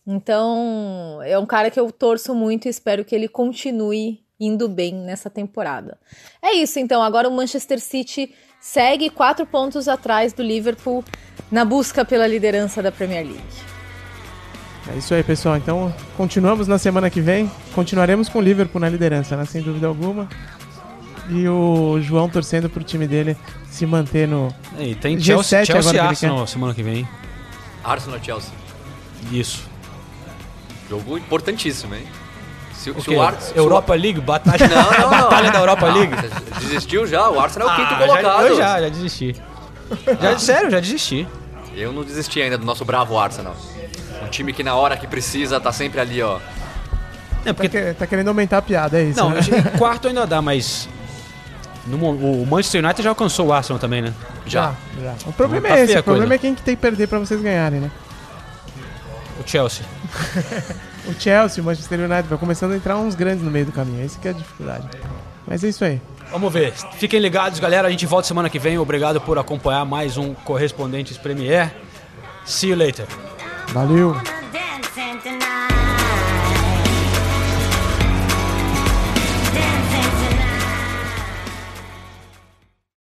Então, é um cara que eu torço muito e espero que ele continue indo bem nessa temporada. É isso, então. Agora o Manchester City segue quatro pontos atrás do Liverpool na busca pela liderança da Premier League. É isso aí, pessoal. Então, continuamos na semana que vem. Continuaremos com o Liverpool na liderança, né? Sem dúvida alguma. E o João torcendo pro time dele se manter no. E tem G7 Chelsea, Chelsea agora que Arsenal quer. semana que vem. Arsenal Chelsea. Isso. Jogo importantíssimo, hein? Se, O se o Ar- se o- Europa League? Batalha, Não, não, não. batalha da Europa Não, League? Desistiu já? O Arsenal é o quinto Ah, colocado. Já, eu já, já desisti. Já, sério, já desisti. Eu não desisti ainda do nosso bravo Arsenal. Um time que na hora que precisa tá sempre ali, ó. É porque... Tá, que- tá querendo aumentar a piada, é isso? Não, né? em quarto ainda dá, mas. no o Manchester United já alcançou o Arsenal também, né? Já, já. O problema Tá é esse, o problema coisa. é quem que tem que perder pra vocês ganharem, né? O Chelsea. O Chelsea, o Manchester United, vai começando a entrar uns grandes no meio do caminho. Esse que é a dificuldade. Mas é isso aí. Vamos ver. Fiquem ligados, galera. A gente volta semana que vem. Obrigado por acompanhar mais um Correspondentes Premier. See you later. Valeu!